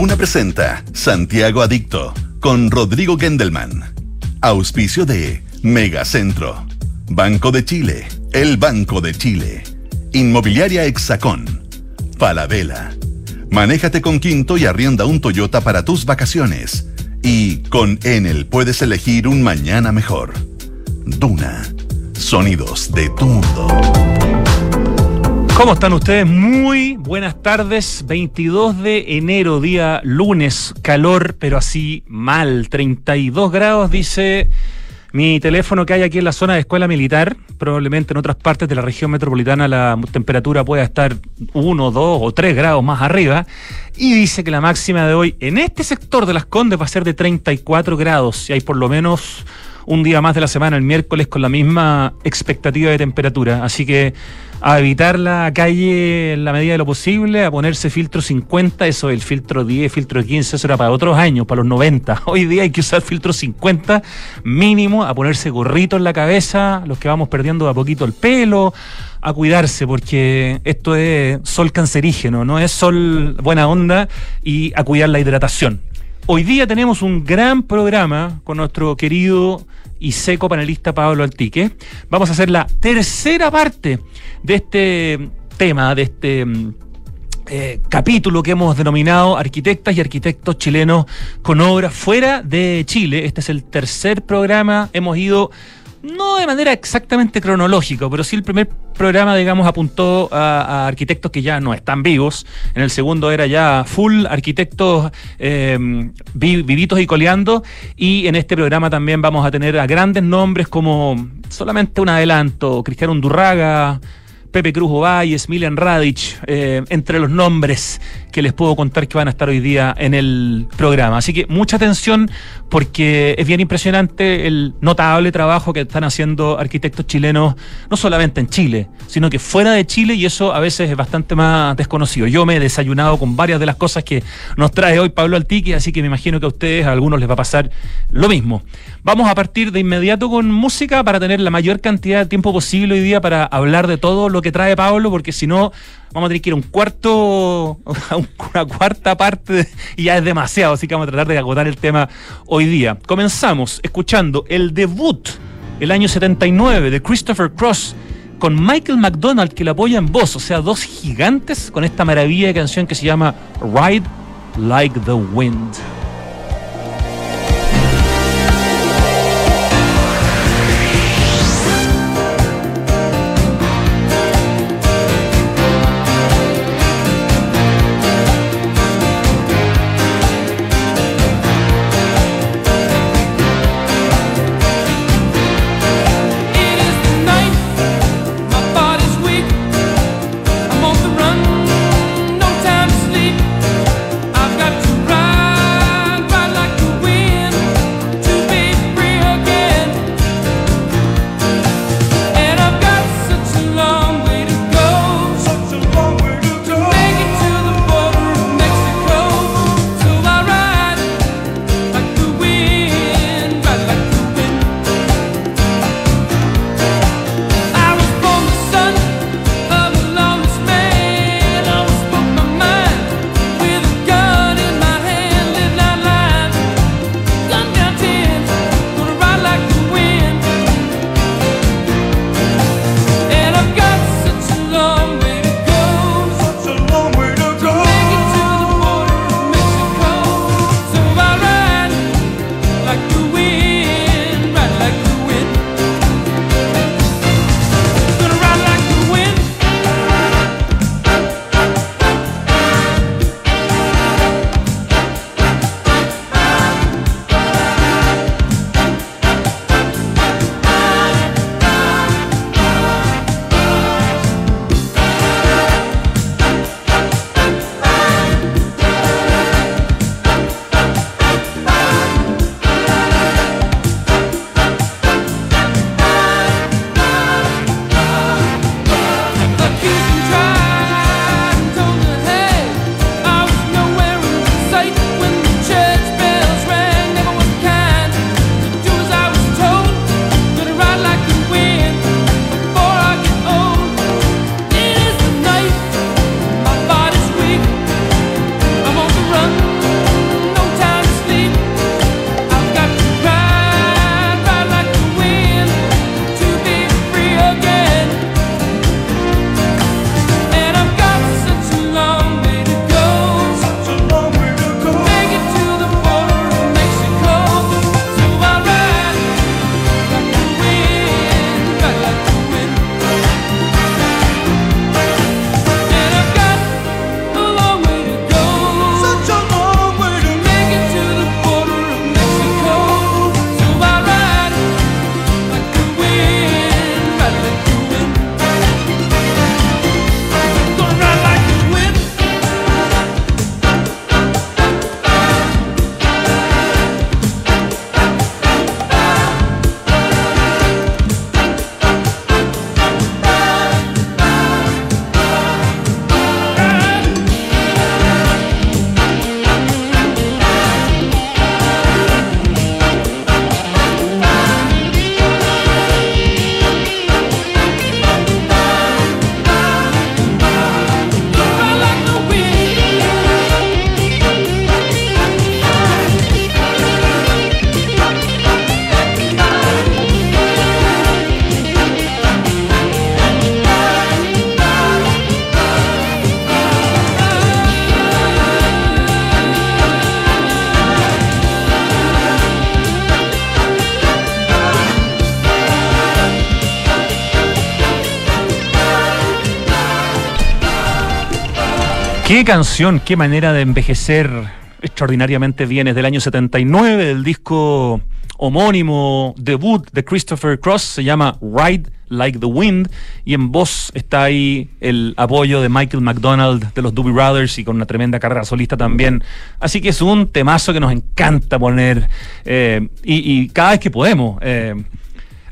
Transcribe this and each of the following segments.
Duna presenta Santiago Adicto con Rodrigo Gendelman. Auspicio de Megacentro. Banco de Chile. El Banco de Chile. Inmobiliaria Hexacón. Falabella. Manéjate con Quinto y arrienda un Toyota para tus vacaciones. Y con Enel puedes elegir un mañana mejor. Duna. Sonidos de tu mundo. ¿Cómo están ustedes? Muy buenas tardes. 22 de enero, día lunes, calor, pero así mal. 32 grados, dice mi teléfono que hay aquí en la zona de escuela militar. Probablemente en otras partes de la región metropolitana la temperatura pueda estar 1, 2 o 3 grados más arriba. Y dice que la máxima de hoy en este sector de las Condes va a ser de 34 grados. Y hay por lo menos un día más de la semana, el miércoles, con la misma expectativa de temperatura. Así que a evitar la calle en la medida de lo posible, a ponerse filtro 50, eso el filtro 10, filtro 15, eso era para otros años, para los 90. Hoy día hay que usar filtro 50 mínimo, a ponerse gorrito en la cabeza, los que vamos perdiendo a poquito el pelo, a cuidarse, porque esto es sol cancerígeno, no es sol buena onda, y a cuidar la hidratación. Hoy día tenemos un gran programa con nuestro querido y seco panelista Pablo Altique. Vamos a hacer la tercera parte de este tema, de este mm, eh, capítulo que hemos denominado Arquitectas y Arquitectos Chilenos con obras fuera de Chile. Este es el tercer programa. Hemos ido no de manera exactamente cronológica, pero sí el primer programa, digamos, apuntó a, arquitectos que ya no están vivos. En el segundo era ya full arquitectos eh, vivitos y coleando. Y en este programa también vamos a tener a grandes nombres como solamente un adelanto, Cristiano Undurraga, Pepe Cruz Ovalles, Milen Radic, eh, entre los nombres que les puedo contar que van a estar hoy día en el programa. Así que mucha atención porque es bien impresionante el notable trabajo que están haciendo arquitectos chilenos, no solamente en Chile, sino que fuera de Chile y eso a veces es bastante más desconocido. Yo me he desayunado con varias de las cosas que nos trae hoy Pablo Altique, así que me imagino que a ustedes, a algunos les va a pasar lo mismo. Vamos a partir de inmediato con música para tener la mayor cantidad de tiempo posible hoy día para hablar de todo lo que trae Pablo, porque si no vamos a tener que ir a un cuarto, una cuarta parte y ya es demasiado, así que vamos a tratar de agotar el tema hoy día. Comenzamos escuchando el debut el año 79 de Christopher Cross con Michael McDonald que lo apoya en voz, o sea, dos gigantes con esta maravilla de canción que se llama Ride Like the Wind. Qué canción, qué manera de envejecer extraordinariamente bien. Es del año 79, del disco homónimo debut de Christopher Cross, se llama Ride Like the Wind, y en voz está ahí el apoyo de Michael McDonald de los Doobie Brothers y con una tremenda carrera solista también. Así que es un temazo que nos encanta poner eh, y, cada vez que podemos. Eh,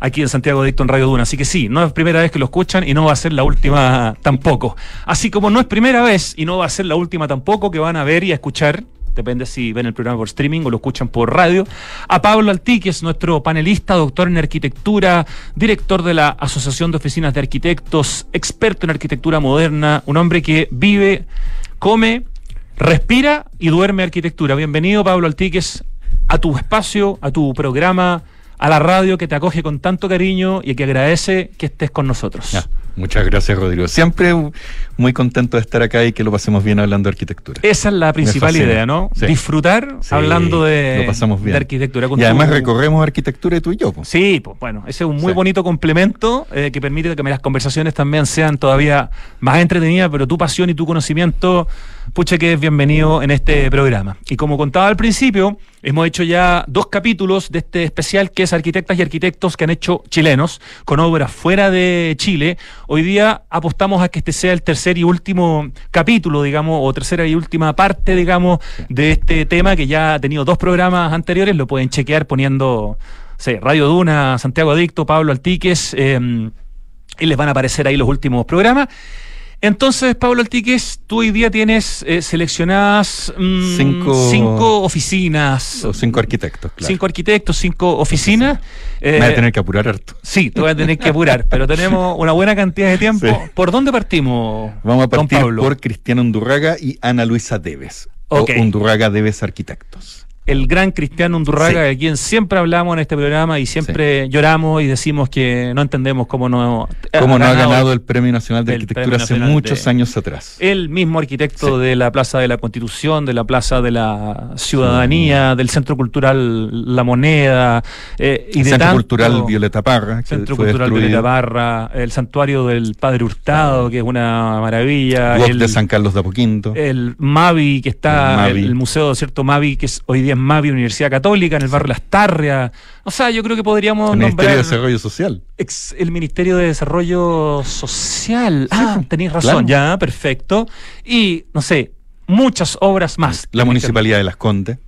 aquí en Santiago Dicto en Radio Duna. Así que sí, no es primera vez que lo escuchan y no va a ser la última tampoco. Así como no es primera vez y no va a ser la última tampoco que van a ver y a escuchar depende si ven el programa por streaming o lo escuchan por radio, a Pablo es nuestro panelista, doctor en arquitectura, director de la Asociación de Oficinas de Arquitectos, experto en arquitectura moderna, un hombre que vive, come, respira y duerme arquitectura. Bienvenido, Pablo Altiques, a tu espacio, a tu programa a la radio que te acoge con tanto cariño y que agradece que estés con nosotros. muchas gracias, Rodrigo. Siempre muy contento de estar acá y que lo pasemos bien hablando de arquitectura. Esa es la principal idea, ¿no? Disfrutar hablando de, arquitectura. y además recorremos arquitectura tú y yo. Sí, pues bueno, ese es un muy bonito complemento eh, que permite que las conversaciones también sean todavía más entretenidas, pero tu pasión y tu conocimiento pucha que es bienvenido en este programa. Y como contaba al principio, hemos hecho ya dos capítulos de este especial que es Arquitectas y Arquitectos que han hecho chilenos con obras fuera de Chile. Hoy día apostamos a que este sea el tercer y último capítulo, digamos, o tercera y última parte, digamos, de este tema que ya ha tenido dos programas anteriores. Lo pueden chequear poniendo, sé, Radio Duna, Santiago Adicto, Pablo Altiques, eh, y les van a aparecer ahí los últimos programas. Entonces, Pablo Altiques, tú hoy día tienes eh, seleccionadas mm, cinco, oficinas. O cinco arquitectos, claro. Cinco arquitectos, cinco oficinas. Me voy a eh, tener que apurar harto. Sí, te voy a tener que apurar, pero tenemos una buena cantidad de tiempo. ¿Por dónde partimos? Vamos a partir por Cristiano Undurraga y Ana Luisa Deves. Okay. O Undurraga Deves Arquitectos el gran Cristiano Undurraga, de quien siempre hablamos en este programa y siempre lloramos y decimos que no entendemos cómo no, cómo no ha ganado el Premio Nacional de Arquitectura hace muchos años atrás. El mismo arquitecto de la Plaza de la Constitución, de la Plaza de la Ciudadanía, del Centro Cultural La Moneda, eh, y el Centro Cultural Violeta Parra. Centro Cultural Violeta Parra, el Santuario del Padre Hurtado, que es una maravilla. el de San Carlos de Apoquinto. El Mavi, que está, el, Museo, ¿cierto? Mavi, que es hoy día Mavi Universidad Católica, en el barrio Las Tarrias. O sea, yo creo que podríamos el Ministerio de Desarrollo Social. el Ministerio de Desarrollo Social. ah, pues, tenéis razón, ya, perfecto. Y, no sé, muchas obras más. La Municipalidad de Las Condes.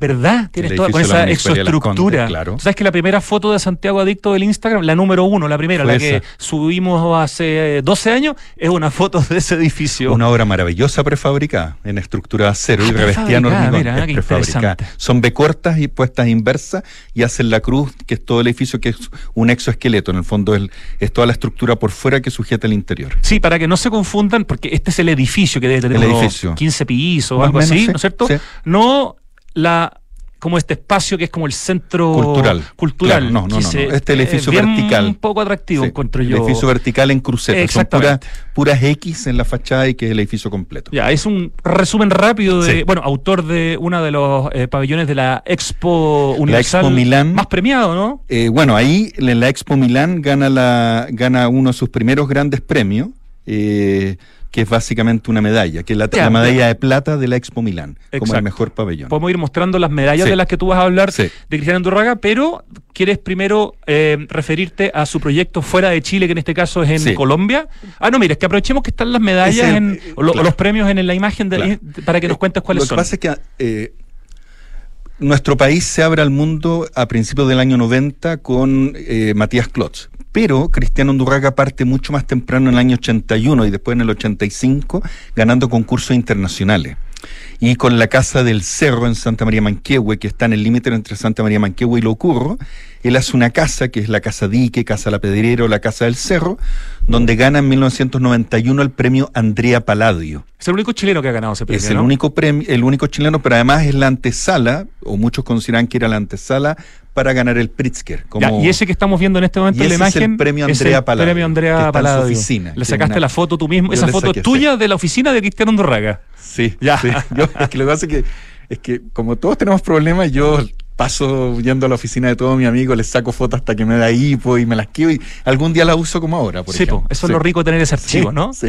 ¿Verdad? Tienes toda con esa exoestructura. claro. ¿Tú sabes que la primera foto de Santiago Adicto del Instagram, la número uno, la primera, la que subimos hace 12 años, es una foto de ese edificio? Una obra maravillosa prefabricada, en estructura de acero y ah, revestida en prefabricada. Son B cortas y puestas inversas y hacen la cruz, que es todo el edificio, que es un exoesqueleto. En el fondo es, es toda la estructura por fuera que sujeta el interior. Sí, para que no se confundan, porque este es el edificio que debe tener el 15 pisos o algo así, ¿no es cierto? No la como este espacio que es como el centro cultural. cultural no, no, no, Este es el edificio vertical. Un poco atractivo, encuentro yo. El edificio vertical en cruceta. Son puras, X en la fachada y que es el edificio completo. Ya, es un resumen rápido de, bueno, autor de uno de los eh, pabellones de la Expo Universal. La Expo Milán. Más premiado, ¿no? Eh, bueno, ahí en la Expo Milán gana, la, gana uno de sus primeros grandes premios. Eh, que es básicamente una medalla, que es la, medalla de plata de la Expo Milán, como el mejor pabellón. Podemos ir mostrando las medallas de las que tú vas a hablar de Cristiano Andorraga, pero ¿quieres primero eh, referirte a su proyecto fuera de Chile, que en este caso es en Colombia? Ah, no, mira, es que aprovechemos que están las medallas en, o, los premios en, la imagen para que nos cuentes cuáles son. Lo que pasa es que eh, nuestro país se abre al mundo a principios del año 90 con eh, Matías Klotz pero Cristiano Undurraga parte mucho más temprano en el año 81 y después en el 85 ganando concursos internacionales. Y con la Casa del Cerro en Santa María Manquehue, que está en el límite entre Santa María Manquehue y Locurro, él hace una casa, que es la Casa Dique, Casa La Pedrero, la Casa del Cerro, donde gana en 1991 el premio Andrea Palladio. Es el único chileno que ha ganado ese premio. Es el, único premio, el único chileno, pero además es la antesala, o muchos consideran que era la antesala para ganar el Pritzker. y ese que estamos viendo en este momento en la imagen. Es el premio Andrea Palladio. premio Andrea Palladio. oficina. Le sacaste la foto tú mismo. Esa foto es tuya de la oficina de Cristiano Andorraga. Sí, ya. es que lo que pasa es que, es que como todos tenemos problemas, yo paso yendo a la oficina de todos mis amigos, les saco fotos hasta que me da hipo y me las quiero y algún día las uso como ahora, por sí, eso es lo rico de tener ese archivo, ¿no? Sí.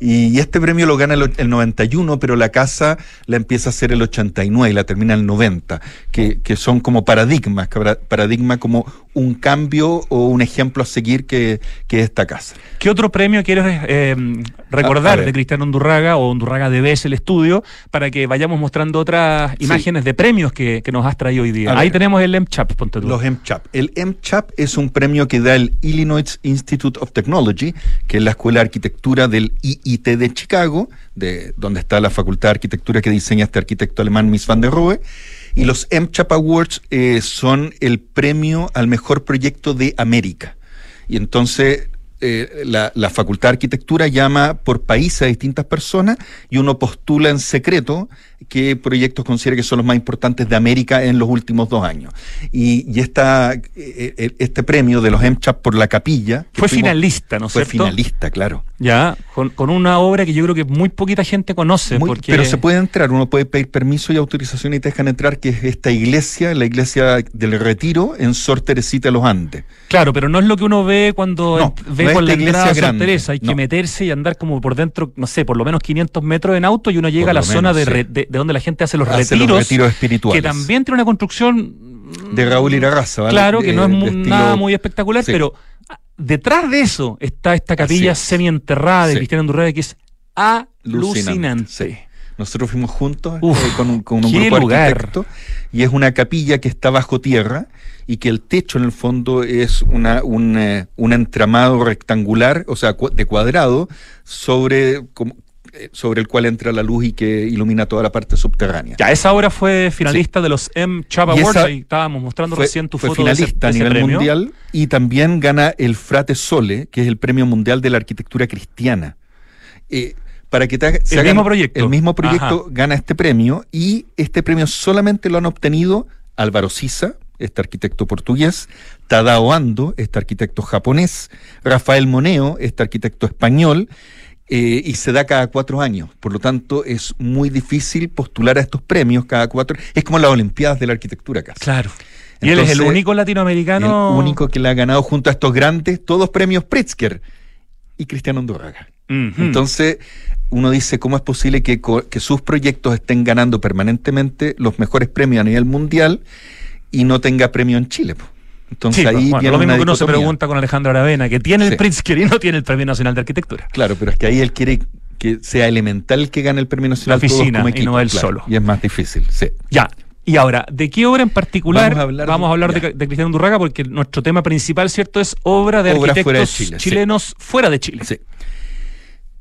Y, este premio lo gana el, el, 91, pero la casa la empieza a hacer el 89 y la termina el 90, que, que son como paradigmas, paradigma como un cambio o un ejemplo a seguir que, que esta casa. ¿Qué otro premio quieres eh, recordar de Cristiano Undurraga o Undurraga de BES el estudio para que vayamos mostrando otras imágenes de premios que, que, nos has traído hoy día? Ahí tenemos el MCHAP, ponte tú. Los MCHAP. El MCHAP es un premio que da el Illinois Institute of Technology, que es la Escuela de Arquitectura del IIT de Chicago, de donde está la Facultad de Arquitectura que diseña este arquitecto alemán Miss van der Rohe. Y los MCHAP Awards eh, son el premio al mejor proyecto de América. Y entonces eh, la, la, Facultad de Arquitectura llama por país a distintas personas y uno postula en secreto qué proyectos considera que son los más importantes de América en los últimos dos años. Y, y esta, eh, eh, este premio de los MCHAP por la capilla... Fue finalista, ¿no es Fue finalista, claro. Ya, con, con, una obra que yo creo que muy poquita gente conoce. porque... Pero se puede entrar, uno puede pedir permiso y autorización y te dejan entrar, que es esta iglesia, la iglesia del Retiro en Sor Teresita de los Andes. Claro, pero no es lo que uno ve cuando ve con la iglesia Sor Teresa. Hay que meterse y andar como por dentro, no sé, por lo menos 500 metros en auto y uno llega a la zona de, de, de, donde la gente hace los retiros. espirituales. Que también tiene una construcción. De Raúl Irarraza, ¿vale? Claro, que no es nada muy espectacular, pero detrás de eso está esta capilla semienterrada de Cristiano Andurreda que es alucinante. Nosotros fuimos juntos eh, con, un, con un grupo lugar. y es una capilla que está bajo tierra y que el techo en el fondo es una, un, eh, un entramado rectangular, o sea, de cuadrado, sobre como, sobre el cual entra la luz y que ilumina toda la parte subterránea. Ya, esa obra fue finalista de los M. Chapa Awards, ahí estábamos mostrando recién tu fue foto finalista de ese, a nivel mundial y también gana el Frate Sole, que es el premio mundial de la arquitectura cristiana. Eh, para que te el, mismo proyecto. el mismo proyecto gana este premio y este premio solamente lo han obtenido Álvaro Sisa, este arquitecto portugués, Tadao Ando, este arquitecto japonés, Rafael Moneo, este arquitecto español, eh, y se da cada cuatro años. Por lo tanto, es muy difícil postular a estos premios cada cuatro. Es como las Olimpiadas de la Arquitectura casi. Claro. y él es el único latinoamericano. El único que le ha ganado junto a estos grandes, todos premios Pritzker y Cristiano Andorraga. Entonces, uno dice, ¿cómo es posible que, que sus proyectos estén ganando permanentemente los mejores premios a nivel mundial y no tenga premio en Chile? Entonces ahí lo mismo que uno se pregunta con Alejandro Aravena, que tiene el y no tiene el Premio Nacional de Arquitectura. Claro, pero es que ahí él quiere que sea elemental que gane el Premio Nacional. La oficina y no él solo. Y es más difícil, sí. Ya. Y ahora, ¿de qué obra en particular vamos a hablar, de, Cristiano Durraga? Porque nuestro tema principal, ¿cierto?, es obra de arquitectos chilenos fuera de Chile. Sí.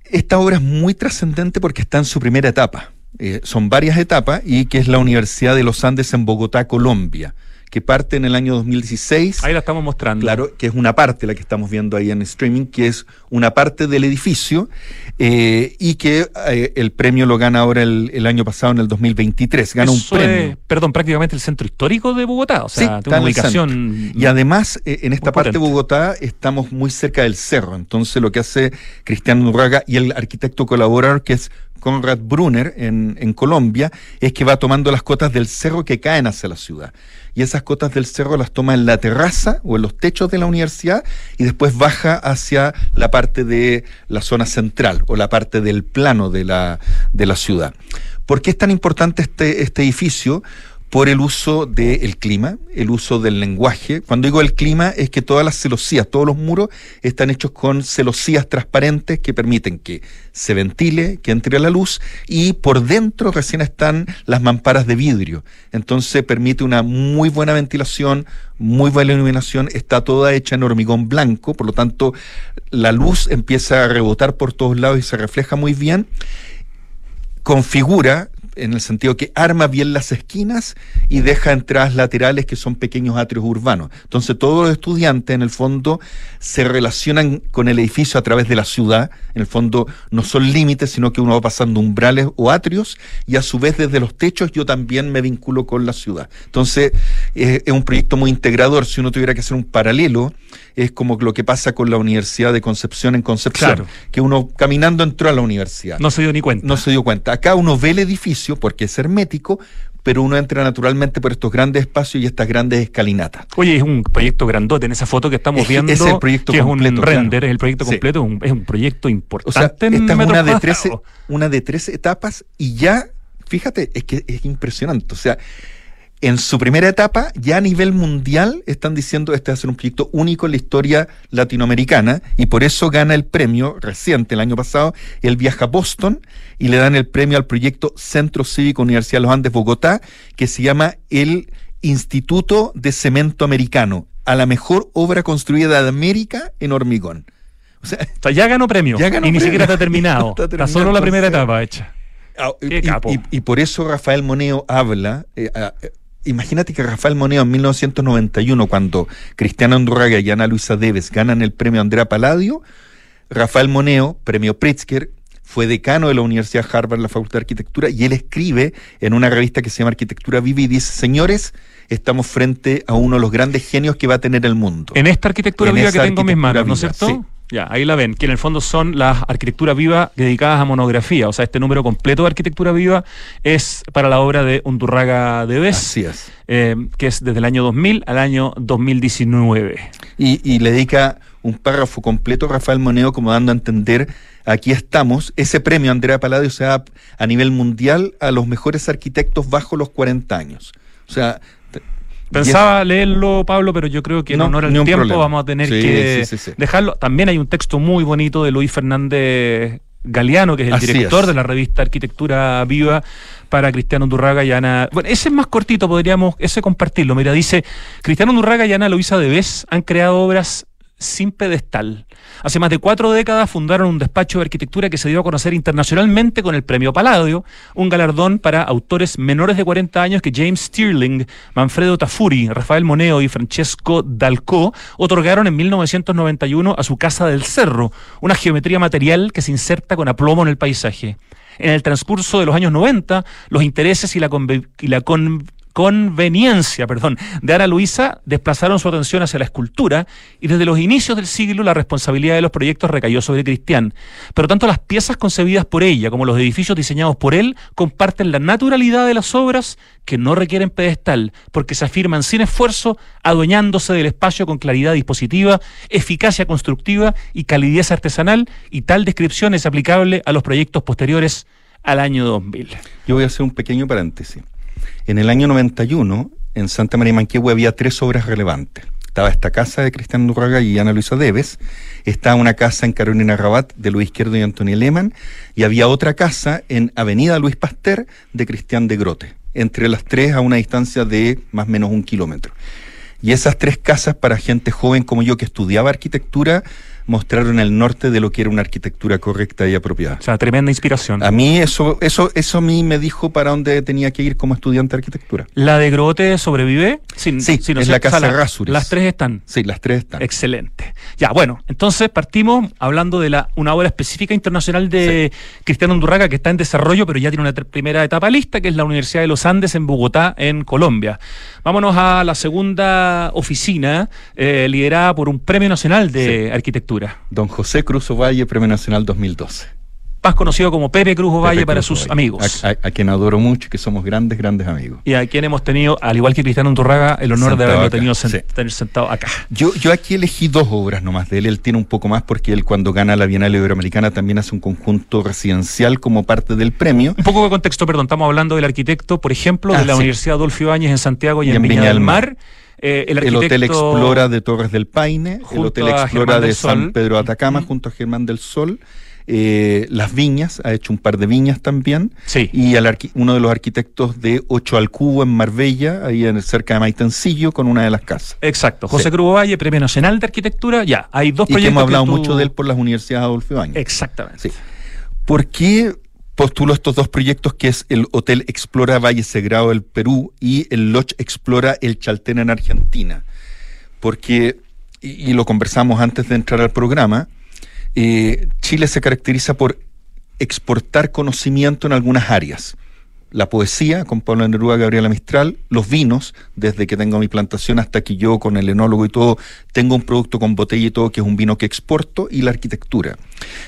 Esta obra es muy trascendente porque está en su primera etapa. Eh, son varias etapas y que es la Universidad de los Andes en Bogotá, Colombia que parte en el año 2016. Ahí la estamos mostrando. Claro, que es una parte, la que estamos viendo ahí en streaming, que es una parte del edificio eh, y que eh, el premio lo gana ahora el, año pasado, en el 2023. Gana un premio. perdón, prácticamente el centro histórico de Bogotá. O sea, sí, una ubicación. Y además, eh, en esta parte de Bogotá estamos muy cerca del cerro. Entonces, lo que hace Cristiano Urraga y el arquitecto colaborador, que es Conrad Brunner en, en, Colombia, es que va tomando las cotas del cerro que caen hacia la ciudad. Y esas cotas del cerro las toma en la terraza o en los techos de la universidad y después baja hacia la parte de la zona central o la parte del plano de la, de la ciudad. ¿Por qué es tan importante este, este edificio? Por el uso del clima, el uso del lenguaje. Cuando digo el clima es que todas las celosías, todos los muros están hechos con celosías transparentes que permiten que se ventile, que entre la luz y por dentro recién están las mamparas de vidrio. Entonces permite una muy buena ventilación, muy buena iluminación, está toda hecha en hormigón blanco, por lo tanto la luz empieza a rebotar por todos lados y se refleja muy bien configura en el sentido que arma bien las esquinas y deja entradas laterales que son pequeños atrios urbanos. Entonces todos los estudiantes en el fondo se relacionan con el edificio a través de la ciudad, en el fondo no son límites, sino que uno va pasando umbrales o atrios y a su vez desde los techos yo también me vinculo con la ciudad. Entonces es un proyecto muy integrador, si uno tuviera que hacer un paralelo, es como lo que pasa con la Universidad de Concepción en Concepción, que uno caminando entró a la universidad. No se dio ni cuenta. No se dio cuenta. Acá uno ve el edificio porque es hermético, pero uno entra naturalmente por estos grandes espacios y estas grandes escalinatas. Oye, es un proyecto grandote en esa foto que estamos viendo. Es el proyecto que completo, es un render, es el proyecto completo, es, un, es, un, proyecto importante. O sea, esta es una de, 13, una de 13 etapas y ya, fíjate, es que es impresionante. O sea, en su primera etapa, ya a nivel mundial, están diciendo este va a ser un proyecto único en la historia latinoamericana y por eso gana el premio reciente, el año pasado, él viaja a Boston y le dan el premio al proyecto Centro Cívico Universidad de los Andes Bogotá, que se llama el Instituto de Cemento Americano, a la mejor obra construida de América en hormigón. O sea, ya ganó premio ya ganó y premio. ni siquiera está terminado. está, está, solo la primera etapa hecha. Ah, y, y, y, por eso Rafael Moneo habla, eh, eh, imagínate que Rafael Moneo en 1991, cuando Cristiano Andurraga y Ana Luisa Deves ganan el premio Andrea Palladio, Rafael Moneo, premio Pritzker, fue decano de la Universidad de Harvard, la Facultad de Arquitectura, y él escribe en una revista que se llama Arquitectura Viva y dice, señores, estamos frente a uno de los grandes genios que va a tener el mundo. En esta arquitectura En viva que tengo en mis manos, ¿no es cierto? viva, Ya, ahí la ven, que en el fondo son las arquitecturas vivas dedicadas a monografía. O sea, este número completo de arquitectura viva es para la obra de Undurraga de Bes, Así es. eh, que es desde el año 2000 al año 2019. Y, y le dedica un párrafo completo a Rafael Moneo como dando a entender, aquí estamos, ese premio Andrea Palladio se da a nivel mundial a los mejores arquitectos bajo los 40 años. O sea... Pensaba leerlo, Pablo, pero yo creo que en No, honor ni al tiempo problema. vamos a tener Sí, que sí, sí, sí. dejarlo. También hay un texto muy bonito de Luis Fernández Galeano, que es el Así director es. de la revista Arquitectura Viva para Cristiano Durraga y Ana. Bueno, ese es más cortito, podríamos ese compartirlo. Mira, dice, Cristiano Durraga y Ana Luisa Debes han creado obras sin pedestal. Hace más de cuatro décadas fundaron un despacho de arquitectura que se dio a conocer internacionalmente con el Premio Palladio, un galardón para autores menores de 40 años que James Stirling, Manfredo Tafuri, Rafael Moneo y Francesco Dalcó otorgaron en 1991 a su Casa del Cerro, una geometría material que se inserta con aplomo en el paisaje. En el transcurso de los años 90, los intereses y la, y conveniencia perdón, de Ana Luisa desplazaron su atención hacia la escultura y desde los inicios del siglo la responsabilidad de los proyectos recayó sobre Cristian. Pero tanto las piezas concebidas por ella como los edificios diseñados por él comparten la naturalidad de las obras que no requieren pedestal, porque se afirman sin esfuerzo, adueñándose del espacio con claridad dispositiva, eficacia constructiva y calidez artesanal, y tal descripción es aplicable a los proyectos posteriores al año 2000. Yo voy a hacer un pequeño paréntesis. En el año 91, en Santa María Manquehue había tres obras relevantes. Estaba esta casa de Cristian Durraga y Ana Luisa Deves, estaba una casa en Carolina Rabat de Luis Izquierdo y Antonio Lehmann, y había otra casa en Avenida Luis Pasteur de Cristian de Grote, entre las tres a una distancia de más o menos un kilómetro. Y esas tres casas para gente joven como yo que estudiaba arquitectura mostraron el norte de lo que era una arquitectura correcta y apropiada. O sea, tremenda inspiración. A mí eso, eso, eso a mí me dijo para dónde tenía que ir como estudiante de arquitectura. ¿La de Grote sobrevive? Sin- Sí, sin- es la casa la- Errázuriz. Las tres están. Sí, las tres están. Excelente. Ya, bueno, entonces partimos hablando de la, una obra específica internacional de Cristiano Undurraga que está en desarrollo, pero ya tiene una primera etapa lista, que es la Universidad de los Andes en Bogotá, en Colombia. Vámonos a la segunda oficina, eh, liderada por un Premio Nacional de Arquitectura, Don José Cruz Ovalle, Premio Nacional 2012. más conocido como Pepe Cruz Ovalle Pepe para Cruz sus Ovalle. amigos. A, a- a quien adoro mucho y que somos grandes, grandes amigos. y a quien hemos tenido, al igual que Cristiano Undurraga, el honor de haberlo acá, tenido sen- sí. tener sentado acá. Yo, yo aquí elegí dos obras nomás de él. Él tiene un poco más porque él cuando gana la Bienal Iberoamericana también hace un conjunto residencial como parte del premio. Un poco de contexto, perdón, estamos hablando del arquitecto, por ejemplo, de Ah, la sí. Universidad Adolfo Ibáñez en Santiago y, en Viña, del Mar. Eh, el, Hotel Explora de Torres del Paine, el Hotel Explora de San. Pedro de Atacama junto a Germán del Sol. eh, Las Viñas, ha hecho un par de viñas también. Sí. Y al uno de los arquitectos de Ocho al Cubo en Marbella, ahí en, cerca de Maitencillo, con una de las casas. Exacto. José Sí. Cruz Valle, Premio Nacional de Arquitectura. Ya, hay dos Y que hemos hablado tú- mucho de él por las universidades Adolfo Ibáñez. Exactamente. Sí. ¿Por qué postulo estos dos proyectos que es el Hotel Explora Valle Sagrado del Perú y el Lodge Explora El Chaltén en Argentina? Porque, y, y lo conversamos antes de entrar al programa, eh, Chile se caracteriza por exportar conocimiento en algunas áreas. La poesía, con Pablo Neruda, Gabriela Mistral, los vinos, desde que tengo mi plantación hasta que yo con el enólogo y todo, tengo un producto con botella y todo, que es un vino que exporto, y la arquitectura.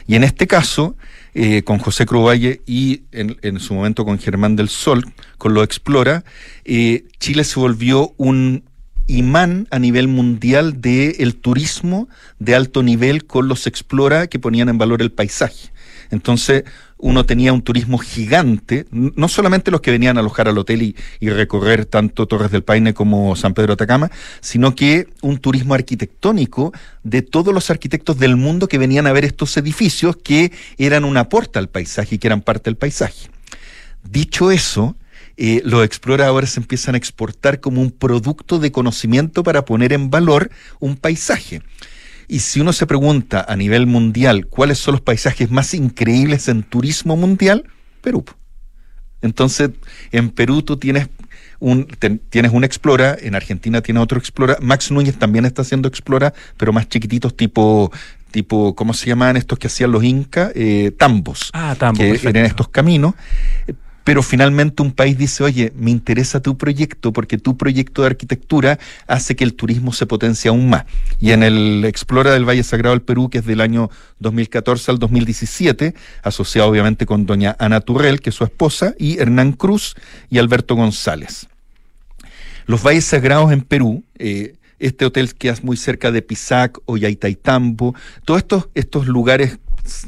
Y en este caso, eh, con José Valle y en, su momento con Germán del Sol, con lo Explora, eh, Chile se volvió un imán a nivel mundial del turismo de alto nivel con los Explora que ponían en valor el paisaje. Entonces, uno tenía un turismo gigante, no solamente los que venían a alojar al hotel y, recorrer tanto Torres del Paine como San Pedro Atacama, sino que un turismo arquitectónico de todos los arquitectos del mundo que venían a ver estos edificios que eran una aporte al paisaje y que eran parte del paisaje. Dicho eso, eh, los exploradores se empiezan a exportar como un producto de conocimiento para poner en valor un paisaje. Y si uno se pregunta a nivel mundial cuáles son los paisajes más increíbles en turismo mundial, Perú. Entonces, en Perú tú tienes un, tienes un Explora, en Argentina tiene otro Explora, Max Núñez también está haciendo Explora, pero más chiquititos tipo tipo, ¿cómo se llamaban estos que hacían los incas? Eh, tambos. Ah, tambos. Que eran estos caminos pero finalmente un país dice, oye, me interesa tu proyecto porque tu proyecto de arquitectura hace que el turismo se potencie aún más. Y en el Explora del Valle Sagrado del Perú, que es del año 2014 al 2017, asociado obviamente con doña Ana Turrell, que es su esposa, y Hernán Cruz y Alberto González. Los valles sagrados en Perú, eh, este hotel que es muy cerca de Pisac, Ollantaytambo, todos estos, estos lugares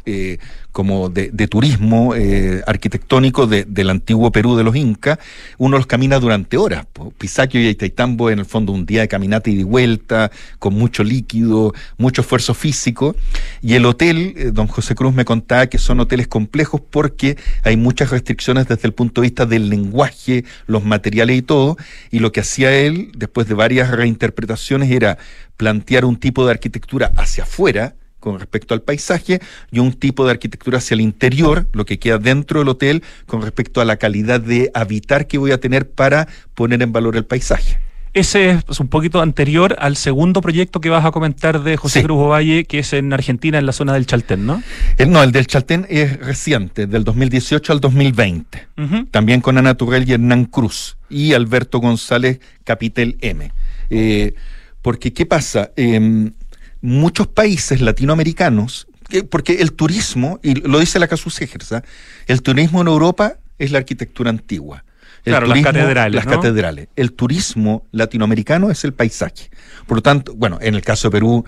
eh, como de, turismo eh, arquitectónico del antiguo Perú de los Incas, uno los camina durante horas. Pisaquio y Aitaitambo en el fondo un día de caminata y de vuelta, con mucho líquido, mucho esfuerzo físico. Y el hotel, eh, don José Cruz me contaba que son hoteles complejos porque hay muchas restricciones desde el punto de vista del lenguaje, los materiales y todo. Y lo que hacía él, después de varias reinterpretaciones, era plantear un tipo de arquitectura hacia afuera, con respecto al paisaje y un tipo de arquitectura hacia el interior, lo que queda dentro del hotel, con respecto a la calidad de habitar que voy a tener para poner en valor el paisaje. Ese es un poquito anterior al segundo proyecto que vas a comentar de José Cruz Ovalle, que es en Argentina, en la zona del Chaltén, ¿no? El, no, el del Chaltén es reciente, del 2018 al 2020. También con Ana Turrell y Hernán Cruz y Alberto González Capitel M. Eh, porque, ¿qué pasa? Em, muchos países latinoamericanos, porque el turismo, y lo dice la Casus Ejerza, el turismo en Europa es la arquitectura antigua. claro, las catedrales. Las catedrales. El turismo latinoamericano es el paisaje. Por lo tanto, bueno, en el caso de Perú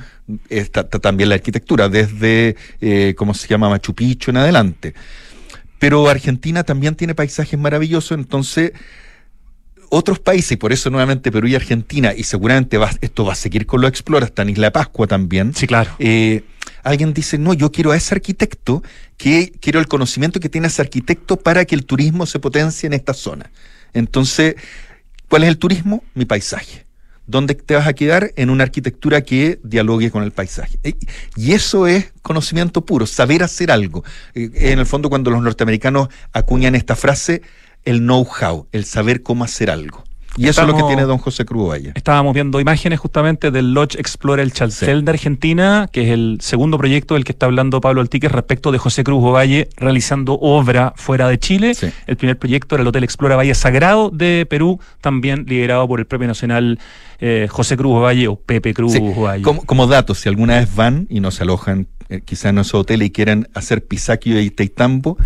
está, también la arquitectura, desde, eh, ¿cómo se llama? Machu Picchu en adelante. Pero Argentina también tiene paisajes maravillosos, entonces otros países, y por eso nuevamente Perú y Argentina, y seguramente va, esto va a seguir con lo Explora, hasta en Isla de Pascua también. Sí, claro. Eh, alguien dice, no, yo quiero a ese arquitecto, que quiero el conocimiento que tiene ese arquitecto para que el turismo se potencie en esta zona. Entonces, ¿cuál es el turismo? Mi paisaje. ¿Dónde te vas a quedar? En una arquitectura que dialogue con el paisaje. Eh, y eso es conocimiento puro, saber hacer algo. Eh, en el fondo, cuando los norteamericanos acuñan esta frase, el know-how, el saber cómo hacer algo. Y eso es lo que tiene don José Cruz Valle. Estábamos viendo imágenes justamente del Lodge Explorer el Chalcel de Argentina, que es el segundo proyecto del que está hablando Pablo Altique respecto de José Cruz Valle realizando obra fuera de Chile. El primer proyecto era el Hotel Explora Valle Sagrado de Perú, también liderado por el Premio Nacional eh, José Cruz Valle o Pepe Cruz Valle. Como, como dato, si alguna vez van y no se alojan eh, quizás en ese hotel y quieren hacer pisaquio y teitambo,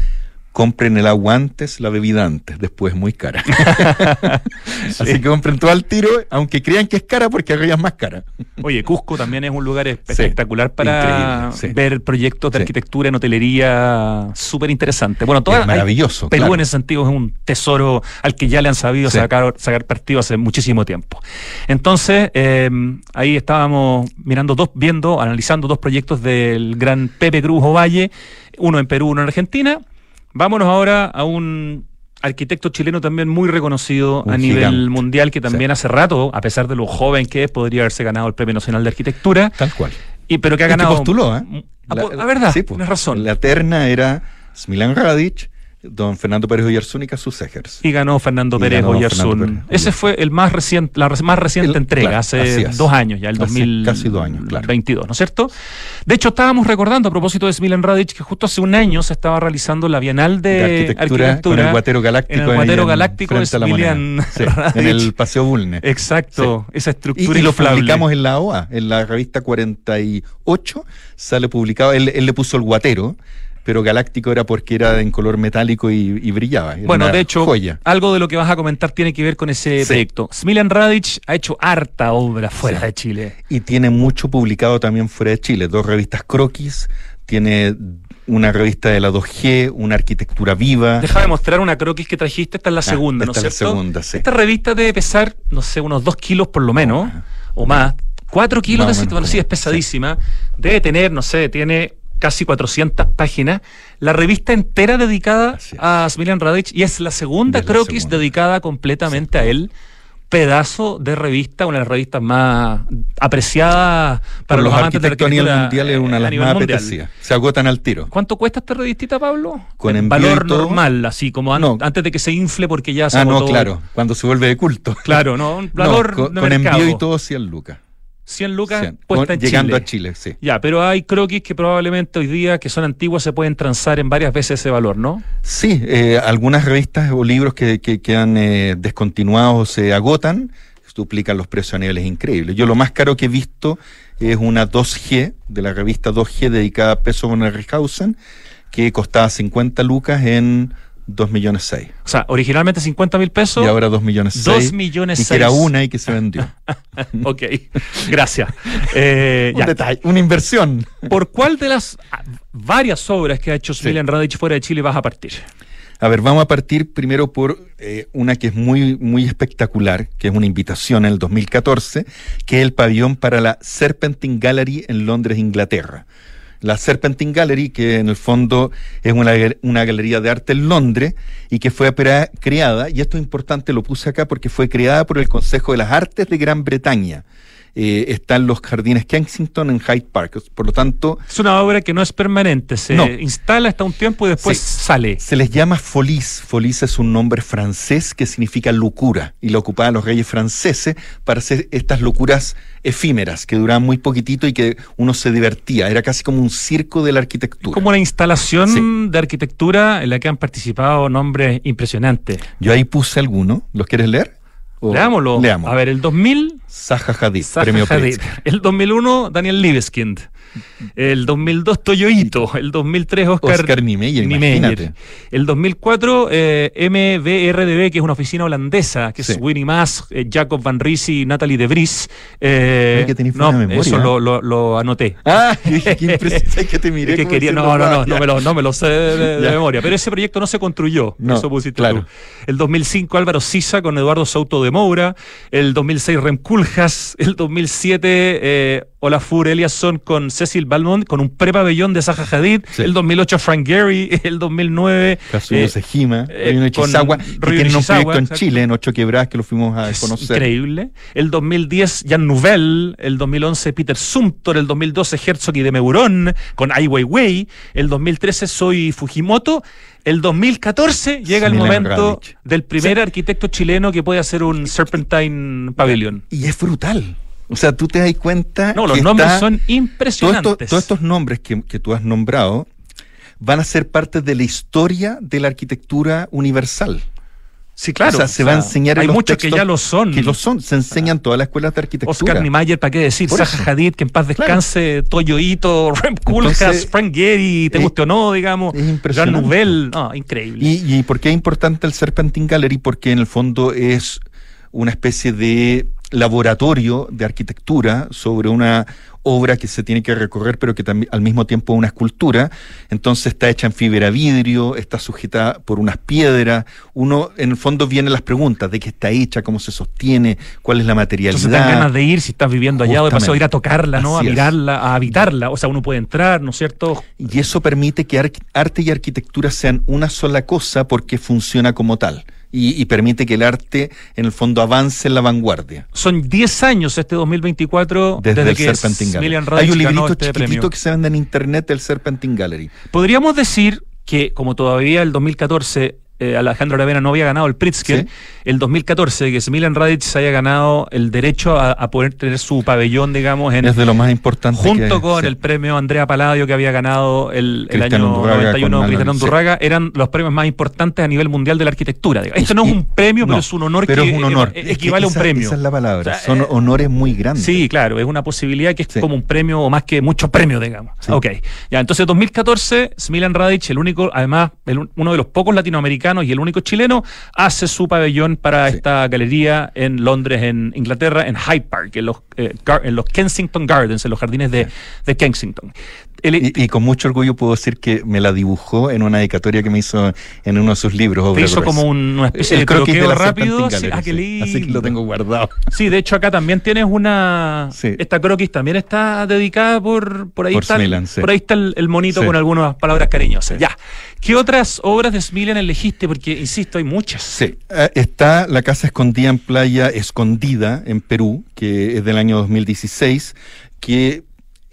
compren el agua antes, la bebida antes, después muy cara. Así que compren todo al tiro, aunque crean que es cara porque arriba es más cara. Oye, Cusco también es un lugar espectacular para ver proyectos de arquitectura en hotelería súper interesante. Bueno, todo maravilloso. Perú en ese sentido es un tesoro al que ya le han sabido sacar, sacar partido hace muchísimo tiempo. Entonces, em, ahí estábamos mirando dos, viendo, analizando dos proyectos del gran Pepe Cruz Ovalle, uno en Perú, uno en Argentina Vámonos ahora a un arquitecto chileno también muy reconocido a nivel mundial, que también hace rato, a pesar de lo joven que es, podría haberse ganado el Premio Nacional de Arquitectura. Tal cual. Y, pero que ha ganado. postuló, ¿eh? A, la, verdad, sí, tienes razón. La terna era Smilan Radic, don Fernando Pérez Oyarzún y Casus Egers. Y ganó Fernando Pérez Oyarzún. Ese fue el más reciente, la más reciente entrega, hace dos años ya, el 2022, casi dos años, claro. ¿no es cierto? De hecho, estábamos recordando a propósito de Smilen Radic que justo hace un año se estaba realizando la Bienal de, arquitectura, en el Guatero Galáctico. En el Guatero Galáctico de Smilian En el Paseo Bulne. Exacto, esa estructura Y, y lo publicamos en la OA, en la revista 48, sale publicado, él, él le puso el Guatero, pero galáctico era porque era en color metálico y, brillaba. bueno, de hecho, algo de lo que vas a comentar tiene que ver con ese proyecto. Smiljan Radic ha hecho harta obra fuera de Chile. Y tiene mucho publicado también fuera de Chile. Dos revistas croquis, tiene una revista de la 2G, una arquitectura viva. Deja de mostrar una croquis que trajiste, esta es la ah, segunda, ¿no es cierto? la segunda, sí. Esta revista debe pesar, no sé, unos dos kilos por lo menos, o más. Cuatro kilos de bueno, sí, es pesadísima. Debe tener, no sé, tiene casi 400 páginas, la revista entera dedicada a Smilian Radic y es la segunda croquis dedicada completamente a él pedazo de revista, una de las revistas más apreciadas para los, amantes de la arquitectura mundial es una de las más apetecidas. Se agotan al tiro. ¿Cuánto cuesta esta revistita, Pablo? Con en valor normal, así como antes de que se infle porque ya se Ah, no, claro, cuando se vuelve de culto. Claro, no, un valor con, con envío y todo 100 lucas. 100 lucas puesta en llegando a Chile, sí. Ya, pero hay croquis que probablemente hoy día, que son antiguos, se pueden transar en varias veces ese valor, ¿no? Sí, eh, algunas revistas o libros que, que quedan eh, descontinuados se agotan, duplican los precios a niveles increíbles. Yo lo más caro que he visto es una 2G, de la revista 2G dedicada a Peso von Rehausen, que costaba 50 lucas en 2 millones 6. O sea, originalmente 50 mil pesos. Y ahora 2 millones 6. 2 millones 6. Y que era una y que se vendió. ok, gracias. Eh, un detalle, una inversión. ¿Por cuál de las varias obras que ha hecho Smilian sí. fuera de Chile vas a partir? A ver, vamos a partir primero por eh, una que es muy, muy espectacular, que es una invitación en el 2014, que es el pabellón para la Serpentine Gallery en Londres, Inglaterra la Serpentine Gallery, que en el fondo es una, una galería de arte en Londres y que fue creada, y esto es importante, lo puse acá porque fue creada por el Consejo de las Artes de Gran Bretaña eh, están los jardines Kensington en Hyde Park. Por lo tanto. Es una obra que no es permanente, se instala hasta un tiempo y después sale. Se les llama Folis. Folis es un nombre francés que significa locura y lo ocupaban los reyes franceses para hacer estas locuras efímeras que duraban muy poquitito y que uno se divertía. Era casi como un circo de la arquitectura. Como una instalación de arquitectura en la que han participado nombres impresionantes. Yo ahí puse alguno. ¿Los quieres leer? Leámoslo. A ver, el 2000. Zaha Hadid, premio Hadid. El 2001, Daniel Libeskind. El 2002 Toyoito, el 2003 Oscar, Oscar Niemeyer, Niemeyer. El 2004 eh, MVRDB, que es una oficina holandesa, que es Winnie Maas, eh, Jacob Van Risi y Natalie de Vries. Eh, que no, memoria, eso lo, lo, lo, anoté. Ah, qué que te miré. que quería, no, no, no, no me, lo, no me lo sé de, memoria. Pero ese proyecto no se construyó. No, eso pusiste claro. tú. El 2005 Álvaro Sisa con Eduardo Souto de Moura. El 2006 Rem Kuljas. El 2007 eh, Olafur Eliasson con Cecil Balmont, con un prepabellón de Zaha Hadid, el 2008 Frank Gehry, el 2009 Kazuyo eh, Sejima, eh, Chisawa, que tiene un proyecto en Chile, en Ocho Quebradas, que lo fuimos a conocer. Increíble. El 2010 Jan Nouvel, el 2011 Peter Sumter, el 2012 Herzog y de Meuron, con Ai Weiwei, el 2013 Soy Fujimoto, el 2014 llega el momento del primer arquitecto chileno que puede hacer un Serpentine Pavilion. Y es brutal. O sea, tú te das cuenta. No, los nombres son impresionantes. Todos estos, nombres que, tú has nombrado van a ser parte de la historia de la arquitectura universal. Sí, claro. O sea, se va a enseñar Hay muchos que ya lo son. Que lo son, se enseñan todas las escuelas de arquitectura. Oscar Niemeyer, ¿para qué decir? Zaha Hadid, que en paz descanse, Toyo Ito, Rem Koolhaas, Frank Gehry, te guste o no, digamos. Es impresionante. Nouvel, no, increíble. ¿Y, ¿Y por qué es importante el Serpentine Gallery? Porque en el fondo es una especie de laboratorio de arquitectura sobre una obra que se tiene que recorrer, pero que también al mismo tiempo es una escultura. Entonces está hecha en fibra vidrio, está sujetada por unas piedras. Uno, en el fondo, vienen las preguntas de qué está hecha, cómo se sostiene, cuál es la materialidad. Entonces te dan ganas de ir si estás viviendo allá, o de paso ir a tocarla, ¿no? a mirarla, a habitarla. O sea, uno puede entrar, ¿no es cierto? Y eso permite que arte y arquitectura sean una sola cosa porque funciona como tal y, permite que el arte, en el fondo, avance en la vanguardia. Son 10 años este 2024 desde, desde que Serpentine Hay un librito este chiquitito que se vende en internet del Serpentine Gallery. Podríamos decir que, como todavía el 2014 eh, Alejandro Aravena no había ganado el Pritzker, Sí. el 2014, que Smilan Radic haya ganado el derecho a, a poder tener su pabellón, digamos, en, Es de lo más importante. junto que- con sí. el premio Andrea Palladio que había ganado el, año Undurraga 91 con Cristiano Alan- sí. Eran los premios más importantes a nivel mundial de la arquitectura. digamos. Esto no es un premio, pero es un honor pero que es un honor. eh, Es que equivale a un premio. Esa es la palabra. O sea, Son eh, honores muy grandes. Sí, claro, es una posibilidad que es como un premio o más que muchos premios, digamos. Ok, ya, entonces 2014, Smilan Radic, el único, además, el un- uno de los pocos latinoamericanos y el único chileno, hace su pabellón para Sí. esta galería en Londres, en Inglaterra, en Hyde Park, en los, eh, en los Kensington Gardens, en los jardines de, de Kensington. Y, y con mucho orgullo puedo decir que me la dibujó en una dedicatoria que me hizo en uno de sus libros. Obra hizo como un- una especie el de croquis de croqueo la rápido. Sí, ah, sí. Así que lo tengo guardado. Sí, de hecho acá también tienes una... Sí. Esta croquis también está dedicada por, por ahí Por está, Smilan, por ahí está el, el monito con algunas palabras cariñosas. Ya. ¿Qué otras obras de Smilan elegiste? Porque, insisto, hay muchas. Sí, eh, está la casa escondida en Playa Escondida, en Perú, que es del año 2016, que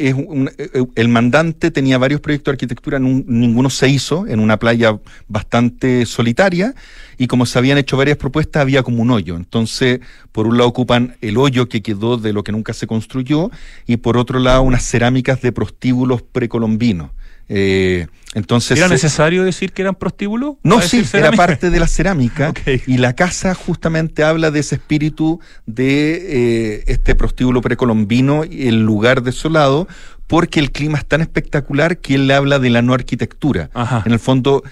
es un- eh, el mandante tenía varios proyectos de arquitectura, ninguno se hizo, en una playa bastante solitaria, y como se habían hecho varias propuestas, había como un hoyo. Entonces, por un lado ocupan el hoyo que quedó de lo que nunca se construyó, y por otro lado unas cerámicas de prostíbulos precolombinos. Eh, entonces ¿Era necesario decir que eran prostíbulos? no, ¿Para sí, era parte de la cerámica. Y la casa justamente habla de ese espíritu de eh, este prostíbulo precolombino, y el lugar desolado, porque el clima es tan espectacular que él habla de la no arquitectura. Ajá. En el fondo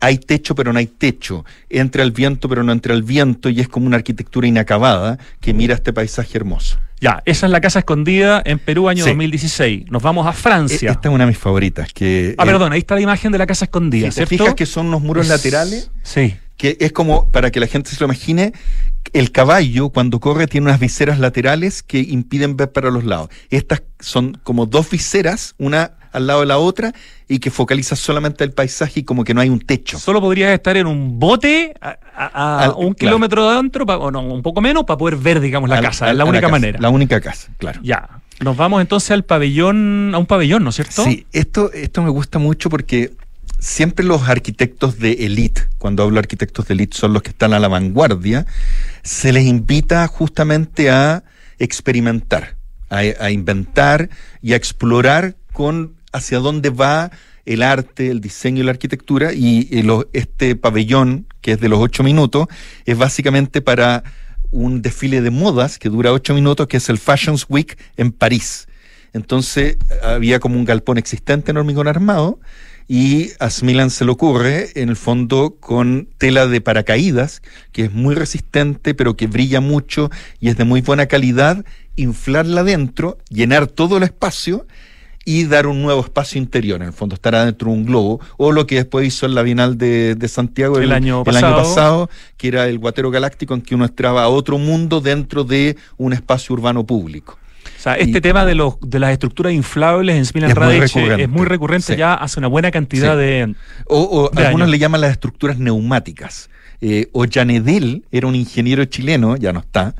hay techo pero no hay techo, entra el viento pero no entra el viento y es como una arquitectura inacabada que mira este paisaje hermoso. Ya, esa es la casa escondida en Perú, año Sí. 2016. Nos vamos a E- Francia. Esta es una de mis favoritas. Que ah, eh, perdón, ahí está la imagen de la casa escondida, si te fijas que son unos muros Es- laterales Sí. que es como, para que la gente se lo imagine, el caballo cuando corre tiene unas viseras laterales que impiden ver para los lados. Estas son como dos viseras, una al lado de la otra, y que focaliza solamente el paisaje y como que no hay un techo. Solo podrías estar en un bote a, a- a Al- un claro. kilómetro de adentro, o no, un poco menos, para poder ver, digamos, la Al- casa. al- es la única casa, manera. La única casa, claro. Ya. Nos vamos entonces al pabellón, a un pabellón, ¿no es cierto? Sí, esto, esto me gusta mucho porque siempre los arquitectos de élite, cuando hablo de arquitectos de élite, son los que están a la vanguardia, se les invita justamente a experimentar, a, a inventar y a explorar con hacia dónde va el arte, el diseño y la arquitectura. Y, este pabellón, que es de los ocho minutos, es básicamente para un desfile de modas que dura ocho minutos, que es el Fashions Week en París. Entonces había como un galpón existente en hormigón armado y a Smilan se le ocurre, en el fondo, con tela de paracaídas, que es muy resistente, pero que brilla mucho y es de muy buena calidad, inflarla adentro, llenar todo el espacio y dar un nuevo espacio interior, en el fondo, estar adentro de un globo, o lo que después hizo en la Bienal de, de Santiago El año el año pasado. pasado, que era el Guatero Galáctico, en que uno entraba a otro mundo dentro de un espacio urbano público. O sea, este Y- tema de los de las estructuras inflables en Smilan Es muy Radic recurrente. es muy recurrente Sí. ya hace una buena cantidad Sí. de... O, o De algunos años. le llaman las estructuras neumáticas. Eh, Ollanedel era un ingeniero chileno, ya no está,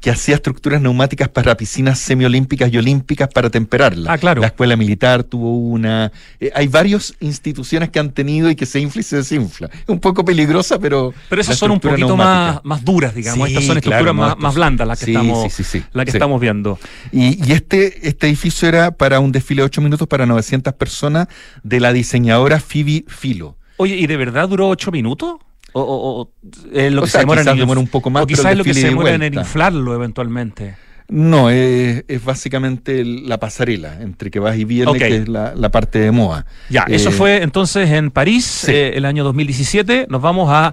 que hacía estructuras neumáticas para piscinas semiolímpicas y olímpicas para temperarlas. Ah, claro. La escuela militar tuvo una. Eh, hay varias instituciones que han tenido y que se infla y se desinfla. Es un poco peligrosa, pero. Pero esas son un poquito neumática. más, más duras, digamos. Sí, Estas son estructuras claro, más, blandas las que, sí, estamos, sí, sí, sí, la que estamos viendo. Y, y este, este edificio era para un desfile de 8 minutos para 900 personas de la diseñadora Phoebe Filo. Oye, ¿y de verdad duró ocho minutos? ¿O, o- o es lo O que sea, se demora en demora un poco más, O quizás lo que se demora en inflarlo eventualmente. No, es, es básicamente la pasarela entre que vas y vienes, que es la, la parte de moda. Ya, eso Eh, fue entonces en París, Sí. eh, el año 2017. Nos vamos a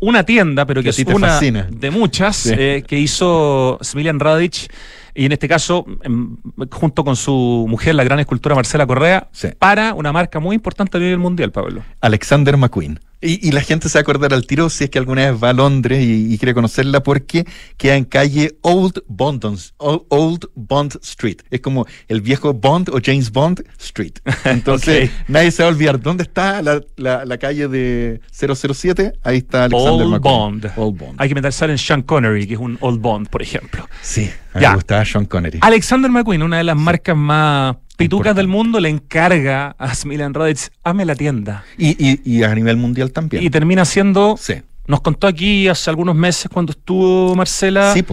una tienda, pero que, Que es una fascina. de muchas, Sí. eh, que hizo Smilian Radic, y en este caso, em, junto con su mujer, la gran escultora Marcela Correa, Sí. para una marca muy importante a nivel mundial, Pablo. Alexander McQueen. Y, y la gente se va a acordar al tiro si es que alguna vez va a Londres y, y quiere conocerla porque queda en calle Old Bond, Old Bond Street. Es como el viejo Bond o James Bond Street. Entonces, nadie se va a olvidar dónde está la, la- la calle de 007. Ahí está Alexander Old. Bond. Old Bond. Hay que pensar en Sean Connery, que es un Old Bond, por ejemplo. Sí, a mí Ya. me gustaba Sean Connery. Alexander McQueen, una de las marcas más pitucas del mundo le encarga a Smiljan Radic, hazme la tienda. Y, y, y, a nivel mundial también. Y termina siendo... Sí. Nos contó aquí hace algunos meses cuando estuvo Marcela... Sí.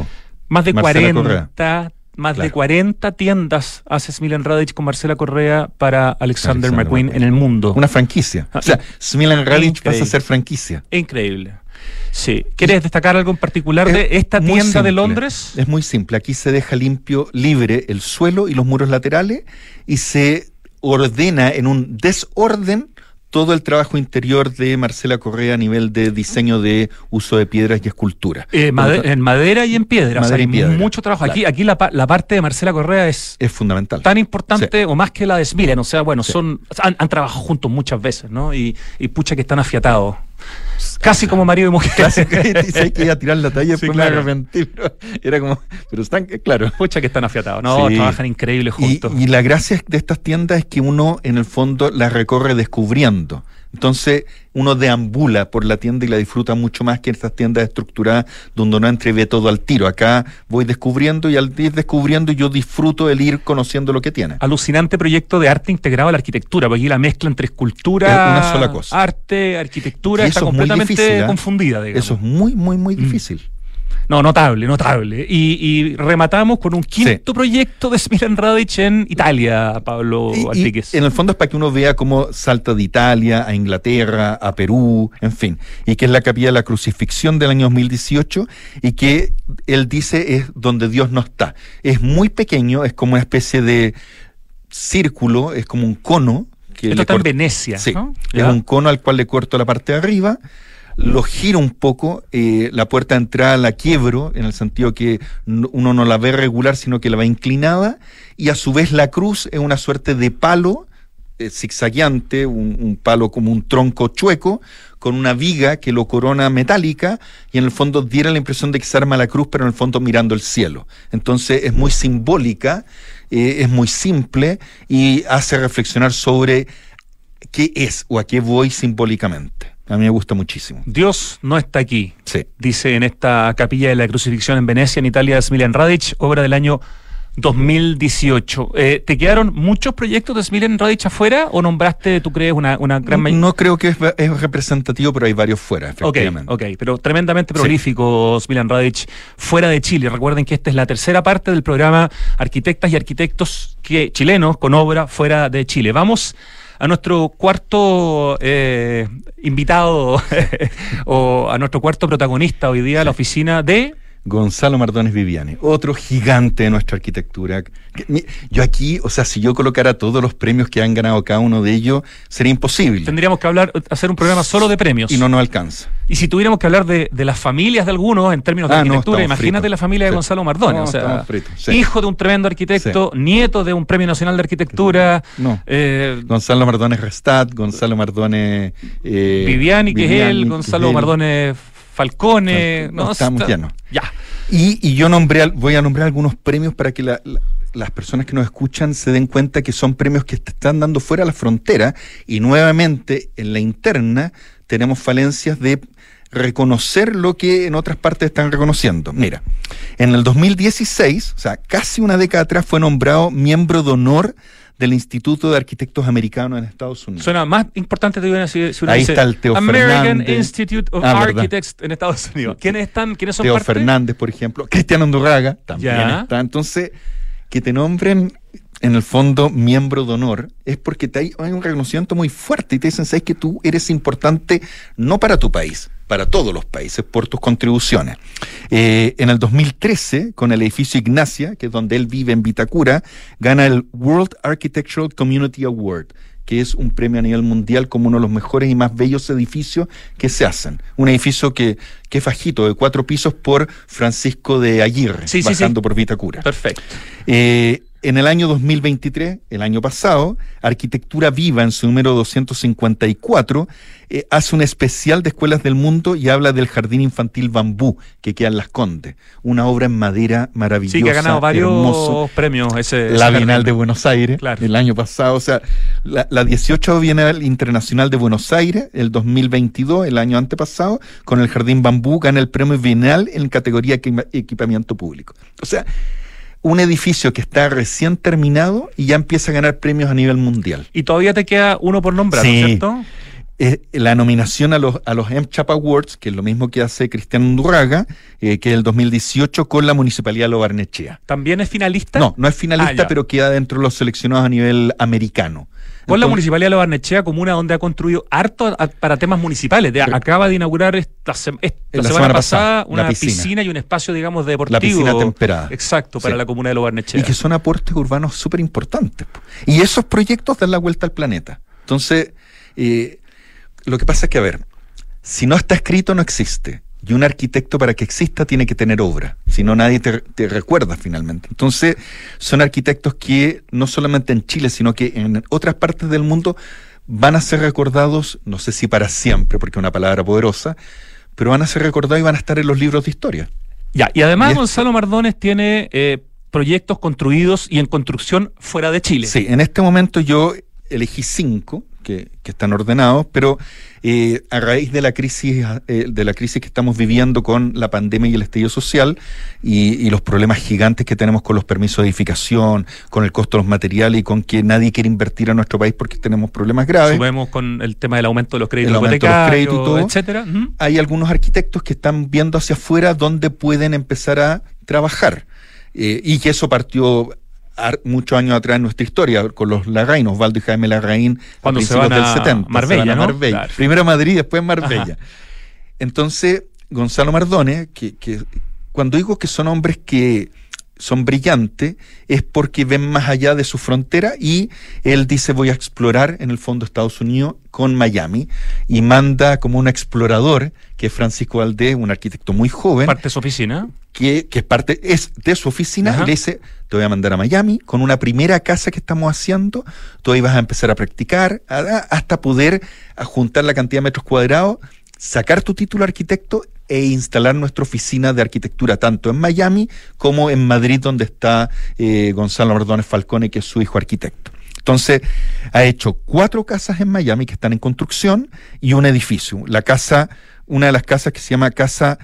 Más de Marcela 40, más Claro. de 40 tiendas hace Smiljan Radic con Marcela Correa para Alexander, Alexander McQueen McQueen. en el mundo. Una franquicia. Ah, o sea, Smilan Radic pasa a ser franquicia. Increíble. Sí. ¿Quieres destacar algo en particular Es de esta tienda de. Londres? Es muy simple. Aquí se deja limpio, libre el suelo y los muros laterales y se ordena en un desorden todo el trabajo interior de Marcela Correa a nivel de diseño de uso de piedras y escultura. Eh, made- en madera y en piedra. o sea, Madera y hay piedra. mucho trabajo. Claro. Aquí, aquí la, pa- la parte de Marcela Correa es es fundamental. tan importante o más que la de Smiljan. O sea, bueno, son han, han trabajado juntos muchas veces, ¿no? Y, y pucha que están afiatados. Casi como marido y mujer. Casi que que iba a tirar la talla Sí, después claro. me arrepentí, pero era como, pero están, claro. Pucha que están afiatados. No, Sí. trabajan increíbles Y, juntos. y la gracia de estas tiendas es que uno en el fondo las recorre descubriendo. Entonces uno deambula por la tienda y la disfruta mucho más que en estas tiendas estructuradas donde uno y ve todo al tiro. Acá voy descubriendo y al ir descubriendo yo disfruto el ir conociendo lo que tiene. Alucinante proyecto de arte integrado a la arquitectura, porque aquí la mezcla entre escultura, Es una sola cosa. arte, arquitectura, Y está completamente difícil, ¿eh? confundida. digamos. Eso es muy, muy, muy Mm. No, notable, notable. Y, y rematamos con un quinto proyecto de Smiljan Radic en Italia, Pablo Y- en el fondo es para que uno vea cómo salta de Italia a Inglaterra, a Perú, en fin, y que es la capilla de la crucifixión del año 2018 y que él dice es donde Dios no está. Es muy pequeño, es como una especie de círculo, es como un cono. Que Esto está en Venecia, Sí, ¿no? es Ya. un cono al cual le corto la parte de arriba, lo giro un poco, eh, la puerta de entrada la quiebro, en el sentido que no- uno no la ve regular, sino que la va inclinada, y a su vez la cruz es una suerte de palo eh, zigzagueante, un, un palo como un tronco chueco, con una viga que lo corona metálica, y en el fondo diera la impresión de que se arma la cruz, pero en el fondo mirando el cielo. Entonces es muy simbólica, eh, es muy simple, y hace reflexionar sobre qué es o a qué voy simbólicamente. A mí me gusta muchísimo. Dios no está aquí, Sí. dice en esta capilla de la crucifixión en Venecia, en Italia, Smiljan Radic, obra del año 2018. Eh, ¿Te quedaron muchos proyectos de Smiljan Radic afuera o nombraste, tú crees, una, una gran mayoría? No creo que es, es representativo, pero hay varios fuera, efectivamente. ok, pero tremendamente Sí. prolífico Smiljan Radic fuera de Chile. Recuerden que esta es la tercera parte del programa Arquitectas y Arquitectos que, chilenos con obra fuera de Chile. Vamos a nuestro cuarto eh, invitado o a nuestro cuarto protagonista hoy día, la oficina de... Gonzalo Mardones Viviani, otro gigante de nuestra arquitectura. Yo aquí, o sea, si yo colocara todos los premios que han ganado cada uno de ellos, sería imposible. Tendríamos que hablar, hacer un programa solo de premios. Y no nos alcanza. Y si tuviéramos que hablar de, de las familias de algunos en términos de Ah, arquitectura, imagínate fritos. la familia de Sí. Gonzalo Mardones. No, o sea, estamos fritos, sí. hijo de un tremendo arquitecto, nieto de un premio nacional de arquitectura. No. eh, Gonzalo Mardones Restat, Gonzalo Mardones. eh, Viviani, que es él, Gonzalo. Mardones Falcone. No, no, estamos está- llenos. Ya. Y, y yo nombré, voy a nombrar algunos premios para que la- la- las personas que nos escuchan se den cuenta que son premios que te están dando fuera de la frontera y nuevamente en la interna tenemos falencias de reconocer lo que en otras partes están reconociendo. Mira, en el 2016, o sea, casi una década atrás, fue nombrado miembro de honor del Instituto de Arquitectos Americanos en Estados Unidos. Suena más importante te digo, si, si uno Ahí dice está el Teo American Fernández. Institute of Ah, verdad. Architects en Estados Unidos. ¿Quiénes están? ¿Quiénes son Teo parte? Fernández, por ejemplo, Cristiano Andurraga también Ya. está. Entonces, que te nombren en el fondo miembro de honor es porque te hay, hay un reconocimiento muy fuerte y te dicen, sabes que tú eres importante no para tu país, para todos los países por tus contribuciones. Eh, en el 2013, con el edificio Ignacia, que es donde él vive en Vitacura, gana el World Architectural Community Award que es un premio a nivel mundial como uno de los mejores y más bellos edificios que se hacen. Un edificio que, que es fajito, de cuatro pisos por Francisco de Aguirre, Sí, sí. por Vitacura. Perfecto. Eh, en el año 2023, el año pasado, Arquitectura Viva, en su número 254, eh, hace un especial de escuelas del mundo y habla del jardín infantil bambú que queda en Las Condes. Una obra en madera maravillosa. Sí, que ha ganado varios hermoso. premios ese. La ese Bienal de Buenos Aires Claro. el año pasado, o sea, la, la 18 Bienal Internacional de Buenos Aires, el 2022, el año antepasado, con el Jardín Bambú, gana el premio Bienal en categoría equipa- equipamiento público. O sea, un edificio que está recién terminado y ya empieza a ganar premios a nivel mundial. Y todavía te queda uno por nombrar, ¿no es cierto? Eh, la nominación a los, a los MCHAP Awards, que es lo mismo que hace Cristian Undurraga, eh, que es el 2018 con la Municipalidad de Lobarnechea. ¿También es finalista? No, no es finalista, ah, pero queda dentro de los seleccionados a nivel americano. Con la Municipalidad de Lobarnechea, comuna donde ha construido harto para temas municipales. acaba de inaugurar esta, semana, pasada, una piscina. y un espacio, digamos, deportivo. La piscina temperada. Exacto, para la comuna de Lobarnechea. Y que son aportes urbanos súper importantes. Y esos proyectos dan la vuelta al planeta. Entonces, eh, lo que pasa es que, a ver, si no está escrito, no existe. Y un arquitecto para que exista tiene que tener obra, si no nadie te, recuerda finalmente. Entonces, son arquitectos que no solamente en Chile, sino que en otras partes del mundo van a ser recordados, no sé si para siempre, porque es una palabra poderosa, pero van a ser recordados y van a estar en los libros de historia. Ya, y además Gonzalo Mardones tiene eh, proyectos construidos y en construcción fuera de Chile. Sí, en este momento yo elegí cinco que, están ordenados, pero eh, a raíz de la crisis eh, de la crisis que estamos viviendo con la pandemia y el estallido social y, los problemas gigantes que tenemos con los permisos de edificación, con el costo de los materiales y con que nadie quiere invertir en nuestro país porque tenemos problemas graves. Subemos con el tema del aumento de los créditos, hipotecarios, etcétera. Hay algunos arquitectos que están viendo hacia afuera dónde pueden empezar a trabajar. Eh, y que eso partió muchos años atrás en nuestra historia, con los Larraín, Osvaldo y Jaime Larraín, cuando se van a 70, Marbella, Marbella. Primero Madrid, después Marbella. Entonces, Gonzalo Mardone, que, que cuando digo que son hombres que son brillantes es porque ven más allá de su frontera y él dice voy a explorar en el fondo Estados Unidos con Miami y manda como un explorador que es Francisco Valdés, un arquitecto muy joven. Parte de su oficina. Que, que parte es de su oficina y le dice te voy a mandar a Miami con una primera casa que estamos haciendo, tú ahí vas a empezar a practicar hasta poder juntar la cantidad de metros cuadrados sacar tu título arquitecto e instalar nuestra oficina de arquitectura tanto en Miami como en Madrid, donde está eh, Gonzalo Mardones Falcone, que es su hijo arquitecto. Entonces, ha hecho cuatro casas en Miami que están en construcción y un edificio. La casa, una de las casas que se llama Casa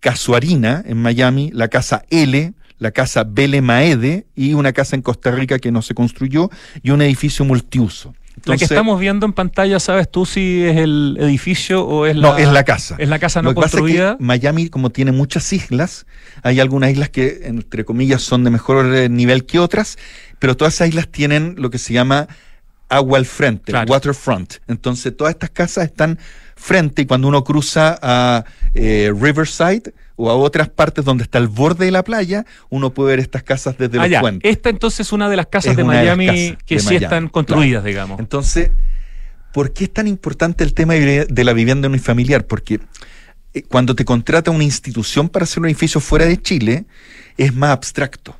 Casuarina en Miami, la Casa L, la Casa Bele Maede y una casa en Costa Rica que no se construyó y un edificio multiuso la que estamos viendo en pantalla, ¿sabes tú si es el edificio o es la No, es la casa. Es la casa no construida. Miami, como tiene muchas islas, hay algunas islas que, entre comillas, son de mejor nivel que otras, pero todas esas islas tienen lo que se llama agua al frente, waterfront. Entonces, todas estas casas están frente y cuando uno cruza a eh, Riverside o a otras partes donde está el borde de la playa, uno puede ver estas casas desde ah, los puentes. Esta entonces es una de las casas de Miami que sí están construidas, digamos. Entonces, ¿por qué es tan importante el tema de la vivienda unifamiliar? Porque eh, cuando te contrata una institución para hacer un edificio fuera de Chile, es más abstracto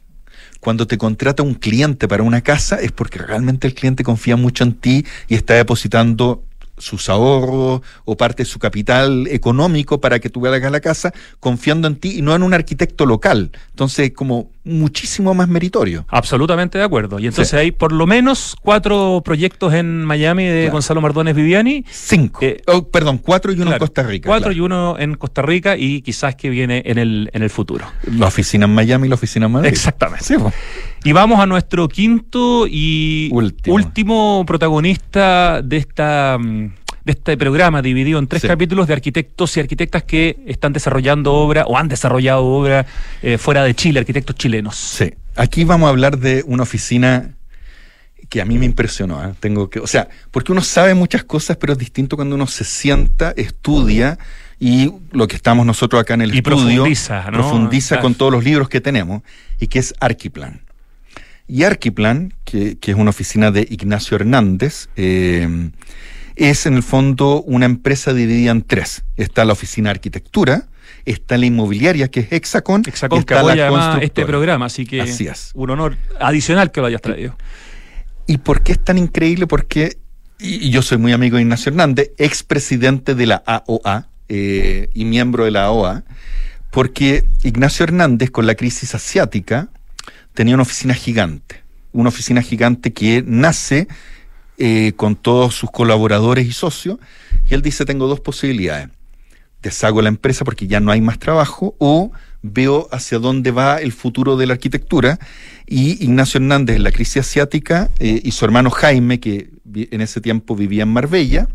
cuando te contrata un cliente para una casa es porque realmente el cliente confía mucho en ti y está depositando sus ahorros o parte de su capital económico para que tú hagas la casa, confiando en ti y no en un arquitecto local. Entonces, como muchísimo más meritorio. Absolutamente de acuerdo. Y entonces hay por lo menos cuatro proyectos en Miami de Gonzalo Mardones Viviani. Cinco. Eh, oh, perdón, cuatro y uno en Costa Rica. Cuatro y uno en Costa Rica y quizás que viene en el, en el futuro. La oficina en Miami y la oficina en Madrid. Exactamente. Y vamos a nuestro quinto y último protagonista de esta mm, de este programa dividido en tres capítulos de arquitectos y arquitectas que están desarrollando obra o han desarrollado obra eh, fuera de Chile, arquitectos chilenos. Sí, aquí vamos a hablar de una oficina que a mí me impresionó. ¿eh? Tengo que, o sea, porque uno sabe muchas cosas, pero es distinto cuando uno se sienta, estudia y lo que estamos nosotros acá en el estudio profundiza, profundiza con todos los libros que tenemos y que es Arquiplan. Y Arquiplan, que, que es una oficina de Ignacio Hernández, eh, es en el fondo una empresa dividida en tres. Está la oficina de arquitectura, está la inmobiliaria que es Hexacon, Hexacon está que apoya este programa, así que así es. un honor adicional que lo hayas traído. ¿Y por qué es tan increíble? Porque, y, yo soy muy amigo de Ignacio Hernández, expresidente de la AOA eh, y miembro de la AOA, porque Ignacio Hernández con la crisis asiática tenía una oficina gigante, una oficina gigante que nace eh, con todos sus colaboradores y socios, y él dice, tengo dos posibilidades. Deshago la empresa porque ya no hay más trabajo o veo hacia dónde va el futuro de la arquitectura. Y Ignacio Hernández, en la crisis asiática, eh, y su hermano Jaime, que en ese tiempo vivía en Marbella,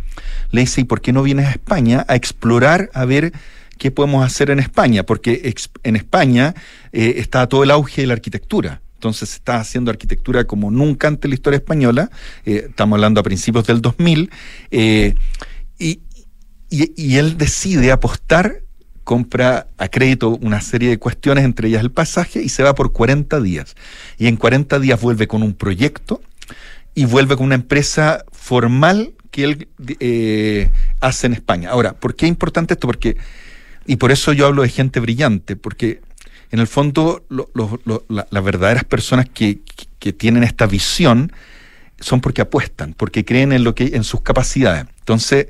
le dice, ¿y por qué no vienes a España a explorar, a ver qué podemos hacer en España? Porque en España eh, está todo el auge de la arquitectura. Entonces está haciendo arquitectura como nunca antes en la historia española. Eh, estamos hablando a principios del 2000. y, y, él decide apostar compra a crédito una serie de cuestiones, entre ellas el pasaje, y se va por 40 días. Y en 40 días vuelve con un proyecto y vuelve con una empresa formal que él eh, hace en España. Ahora, ¿por qué es importante esto? Porque, y por eso yo hablo de gente brillante, porque en el fondo las verdaderas personas que, que, tienen esta visión son porque apuestan, porque creen en lo que en sus capacidades. Entonces,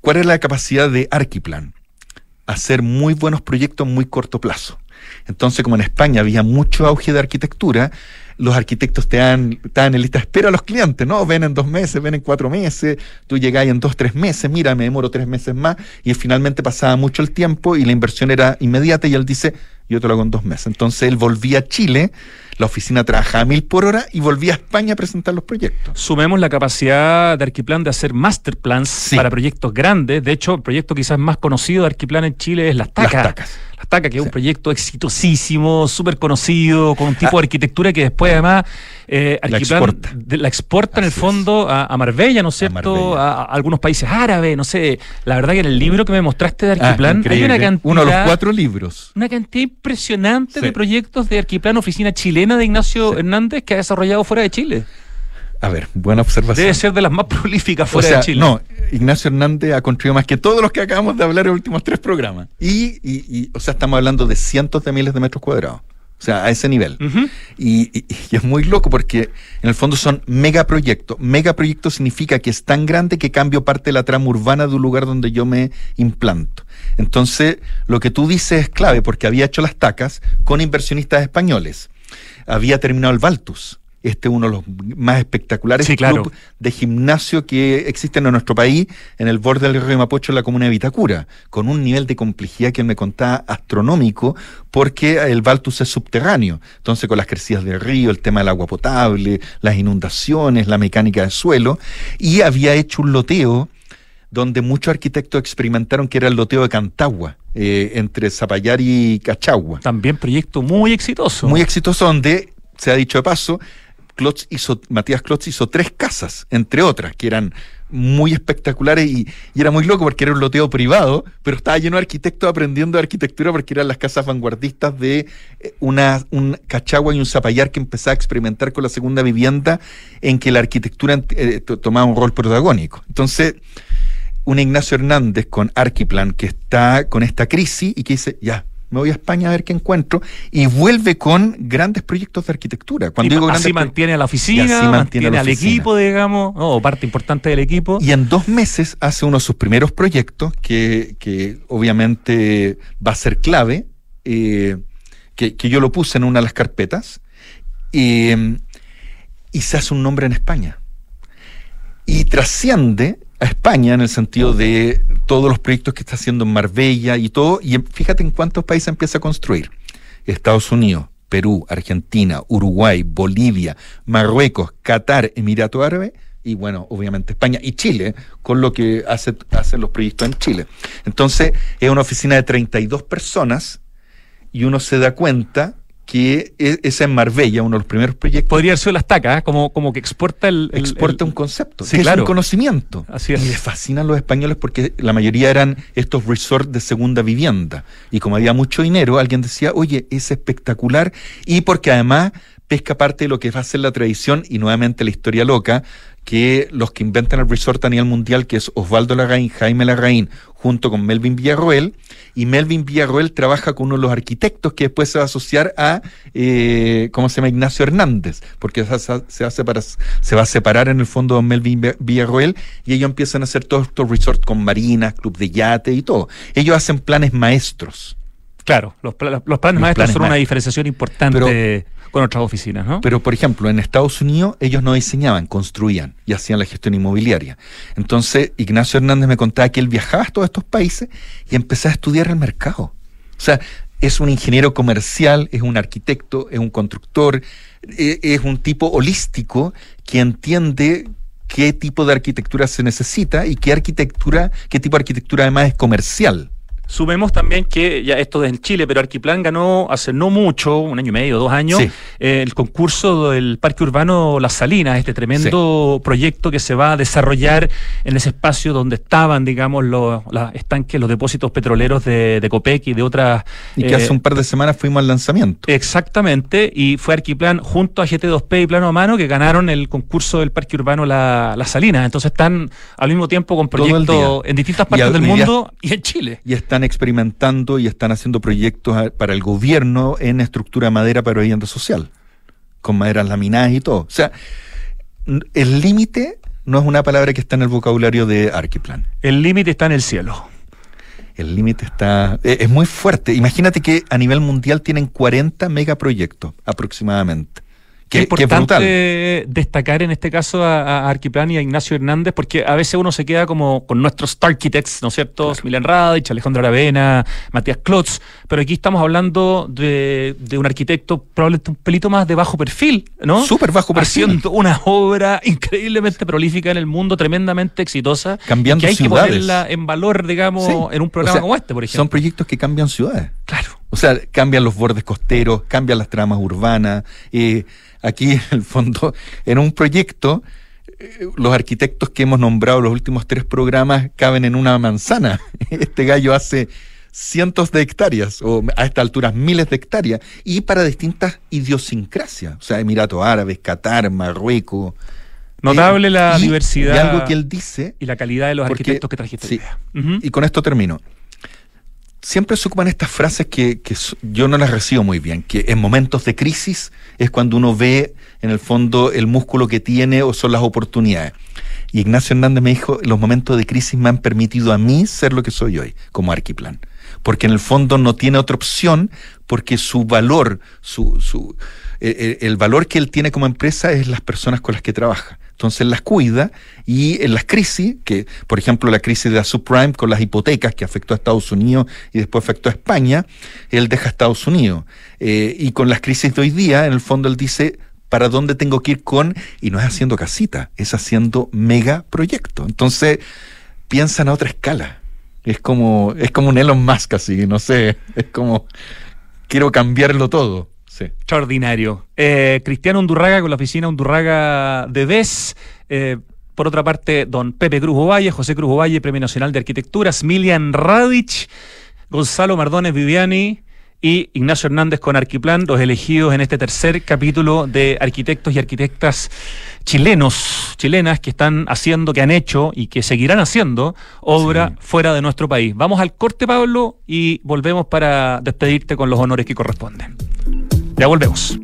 ¿cuál es la capacidad de Arquiplan? hacer muy buenos proyectos en muy corto plazo. Entonces, como en España había mucho auge de arquitectura, los arquitectos te dan, estaban en lista de espera a los clientes, ¿no? Ven en dos meses, ven en cuatro meses, tú llegáis en dos, tres meses, mira, me demoro tres meses más, y finalmente pasaba mucho el tiempo y la inversión era inmediata y él dice, yo te lo hago en dos meses. Entonces él volvía a Chile la oficina trabajaba a mil por hora y volvía a España a presentar los proyectos. Sumemos la capacidad de Arquiplan de hacer master plans para proyectos grandes. De hecho, el proyecto quizás más conocido de Arquiplan en Chile es Las Tacas. Las Tacas. Las Tacas, que es un proyecto exitosísimo, súper conocido, con un tipo de ah. arquitectura que después además eh, la exporta, la exporta en el fondo a, Marbella, ¿no es cierto? A, algunos países árabes, no sé. La verdad que en el libro que me mostraste de ah, Arquiplan hay una cantidad... Uno de los cuatro libros. Una cantidad impresionante de proyectos de Arquiplan, oficina chilena de Ignacio Hernández que ha desarrollado fuera de Chile. A ver, buena observación. Debe ser de las más prolíficas fuera de Chile. No, Ignacio Hernández ha construido más que todos los que acabamos de hablar en los últimos tres programas. Y, o sea, estamos hablando de cientos de miles de metros cuadrados. O sea, a ese nivel. y, es muy loco porque en el fondo son megaproyectos. Megaproyecto significa que es tan grande que cambio parte de la trama urbana de un lugar donde yo me implanto. Entonces, lo que tú dices es clave porque había hecho las tacas con inversionistas españoles había terminado el Baltus. Este es uno de los más espectaculares clubes de gimnasio que existen en nuestro país, en el borde del río Mapocho, en la comuna de Vitacura, con un nivel de complejidad que él me contaba astronómico, porque el Baltus es subterráneo. Entonces, con las crecidas del río, el tema del agua potable, las inundaciones, la mecánica del suelo, y había hecho un loteo donde muchos arquitectos experimentaron que era el loteo de Cantagua, eh, entre Zapallar y Cachagua. También proyecto muy exitoso. Muy exitoso, donde, se ha dicho de paso, Hizo, Matías Klotz hizo tres casas, entre otras, que eran muy espectaculares y, era muy loco porque era un loteo privado, pero estaba lleno de arquitectos aprendiendo arquitectura porque eran las casas vanguardistas de eh, una, un Cachagua y un Zapallar que empezaba a experimentar con la segunda vivienda en que la arquitectura eh, tomaba un rol protagónico. Entonces, un Ignacio Hernández con Arquiplan que está con esta crisis y que dice, ya, me voy a España a ver qué encuentro y vuelve con grandes proyectos de arquitectura. Cuando digo así mantiene a la oficina, mantiene, al equipo, digamos, o parte importante del equipo. Y en dos meses hace uno de sus primeros proyectos que, que obviamente va a ser clave, eh, que, que, yo lo puse en una de las carpetas, eh, y se hace un nombre en España. Y trasciende a España en el sentido de todos los proyectos que está haciendo en Marbella y todo, y fíjate en cuántos países empieza a construir. Estados Unidos, Perú, Argentina, Uruguay, Bolivia, Marruecos, Qatar, Emirato Árabe y bueno, obviamente España y Chile, con lo que hace, hacen los proyectos en Chile. Entonces, es una oficina de 32 personas y uno se da cuenta que es, en Marbella, uno de los primeros proyectos. Podría ser las tacas, ¿eh? como, como que exporta el. exporta un concepto, sí, claro. es un conocimiento. Así es. Y les fascinan los españoles porque la mayoría eran estos resorts de segunda vivienda. Y como había mucho dinero, alguien decía, oye, es espectacular. Y porque además pesca parte de lo que va a ser la tradición y nuevamente la historia loca, que los que inventan el resort a nivel mundial, que es Osvaldo Larraín, Jaime Larraín, junto con Melvin Villarroel, y Melvin Villarroel trabaja con uno de los arquitectos que después se va a asociar a, eh, ¿cómo se llama? Ignacio Hernández, porque se, se, se va a separar en el fondo de Melvin Villarroel y ellos empiezan a hacer todos estos resorts con marinas, club de yate y todo. Ellos hacen planes maestros. Claro, los, planes maestros son una diferenciación importante con otras oficinas, ¿no? Pero, por ejemplo, en Estados Unidos ellos no diseñaban, construían y hacían la gestión inmobiliaria. Entonces, Ignacio Hernández me contaba que él viajaba a todos estos países y empezaba a estudiar el mercado. O sea, es un ingeniero comercial, es un arquitecto, es un constructor, eh, es un tipo holístico que entiende qué tipo de arquitectura se necesita y qué arquitectura, qué tipo de arquitectura además es comercial. Sumemos también que ya esto es en Chile, pero Arquiplan ganó hace no mucho, un año y medio, dos años, eh, el concurso del Parque Urbano Las Salinas, este tremendo proyecto que se va a desarrollar en ese espacio donde estaban, digamos, los, estanques, los depósitos petroleros de, de, Copec y de otras. Y que hace eh, un par de semanas fuimos al lanzamiento. Exactamente, y fue Arquiplan junto a GT2P y Plano a Mano que ganaron el concurso del Parque Urbano Las Salinas. Entonces están al mismo tiempo con proyectos en distintas partes del mundo y en Chile. Y están experimentando y están haciendo proyectos para el gobierno en estructura de madera para vivienda social, con maderas laminadas y todo. O sea, el límite no es una palabra que está en el vocabulario de Arquiplan. El límite está en el cielo. El límite está. E, es muy fuerte. Imagínate que a nivel mundial tienen 40 megaproyectos aproximadamente. Qué, importante destacar en este caso a, Arquiplan y a Ignacio Hernández, porque a veces uno se queda como con nuestros architects, ¿no es cierto? Milen Radich, Alejandro Aravena, Matías Klotz, pero aquí estamos hablando de, un arquitecto probablemente un pelito más de bajo perfil, ¿no? Súper bajo perfil. Haciendo una obra increíblemente prolífica en el mundo, tremendamente exitosa. Cambiando que hay que ponerla en valor, digamos, en un programa como este, por ejemplo. Son proyectos que cambian ciudades. Claro. O sea, cambian los bordes costeros, cambian las tramas urbanas. Eh, aquí, en el fondo, en un proyecto, eh, los arquitectos que hemos nombrado los últimos tres programas caben en una manzana. Este gallo hace cientos de hectáreas, o a esta altura miles de hectáreas, y para distintas idiosincrasias. O sea, Emiratos Árabes, Qatar, Marruecos. Notable la diversidad. Y algo que él dice. Y la calidad de los arquitectos que trajiste. Sí, Y con esto termino siempre se ocupan estas frases que, yo no las recibo muy bien, que en momentos de crisis es cuando uno ve en el fondo el músculo que tiene o son las oportunidades. Y Ignacio Hernández me dijo, los momentos de crisis me han permitido a mí ser lo que soy hoy, como Arquiplan. Porque en el fondo no tiene otra opción, porque su valor, su, su, el valor que él tiene como empresa es las personas con las que trabaja. Entonces las cuida y en las crisis, que por ejemplo la crisis de la subprime con las hipotecas que afectó a Estados Unidos y después afectó a España, él deja a Estados Unidos. Eh, y con las crisis de hoy día, en el fondo él dice, ¿para dónde tengo que ir con? Y no es haciendo casita, es haciendo mega proyecto. Entonces piensa en otra escala. Es como, es como un Elon Musk así, no sé, es como, quiero cambiarlo todo. Extraordinario. Eh, Cristiano Undurraga con la oficina Undurraga de DES. Eh, por otra parte, don Pepe Cruz Ovalle, José Cruz Ovalle, Premio Nacional de Arquitecturas, Milian Radich, Gonzalo Mardones Viviani y Ignacio Hernández con Arquiplan, los elegidos en este tercer capítulo de arquitectos y arquitectas chilenos, chilenas que están haciendo, que han hecho y que seguirán haciendo obra fuera de nuestro país. Vamos al corte, Pablo, y volvemos para despedirte con los honores que corresponden. Ya volvemos.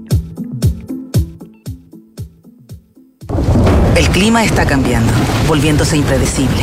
El clima está cambiando, volviéndose impredecible,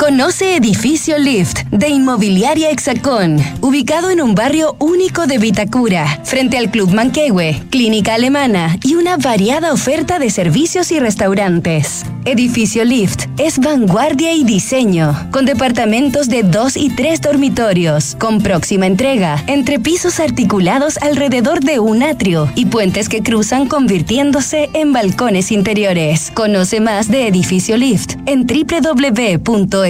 Conoce Edificio Lift de Inmobiliaria Hexacón, ubicado en un barrio único de Vitacura, frente al Club Manquehue, clínica alemana y una variada oferta de servicios y restaurantes. Edificio Lift es vanguardia y diseño, con departamentos de dos y tres dormitorios, con próxima entrega, entre pisos articulados alrededor de un atrio y puentes que cruzan convirtiéndose en balcones interiores. Conoce más de Edificio Lift en www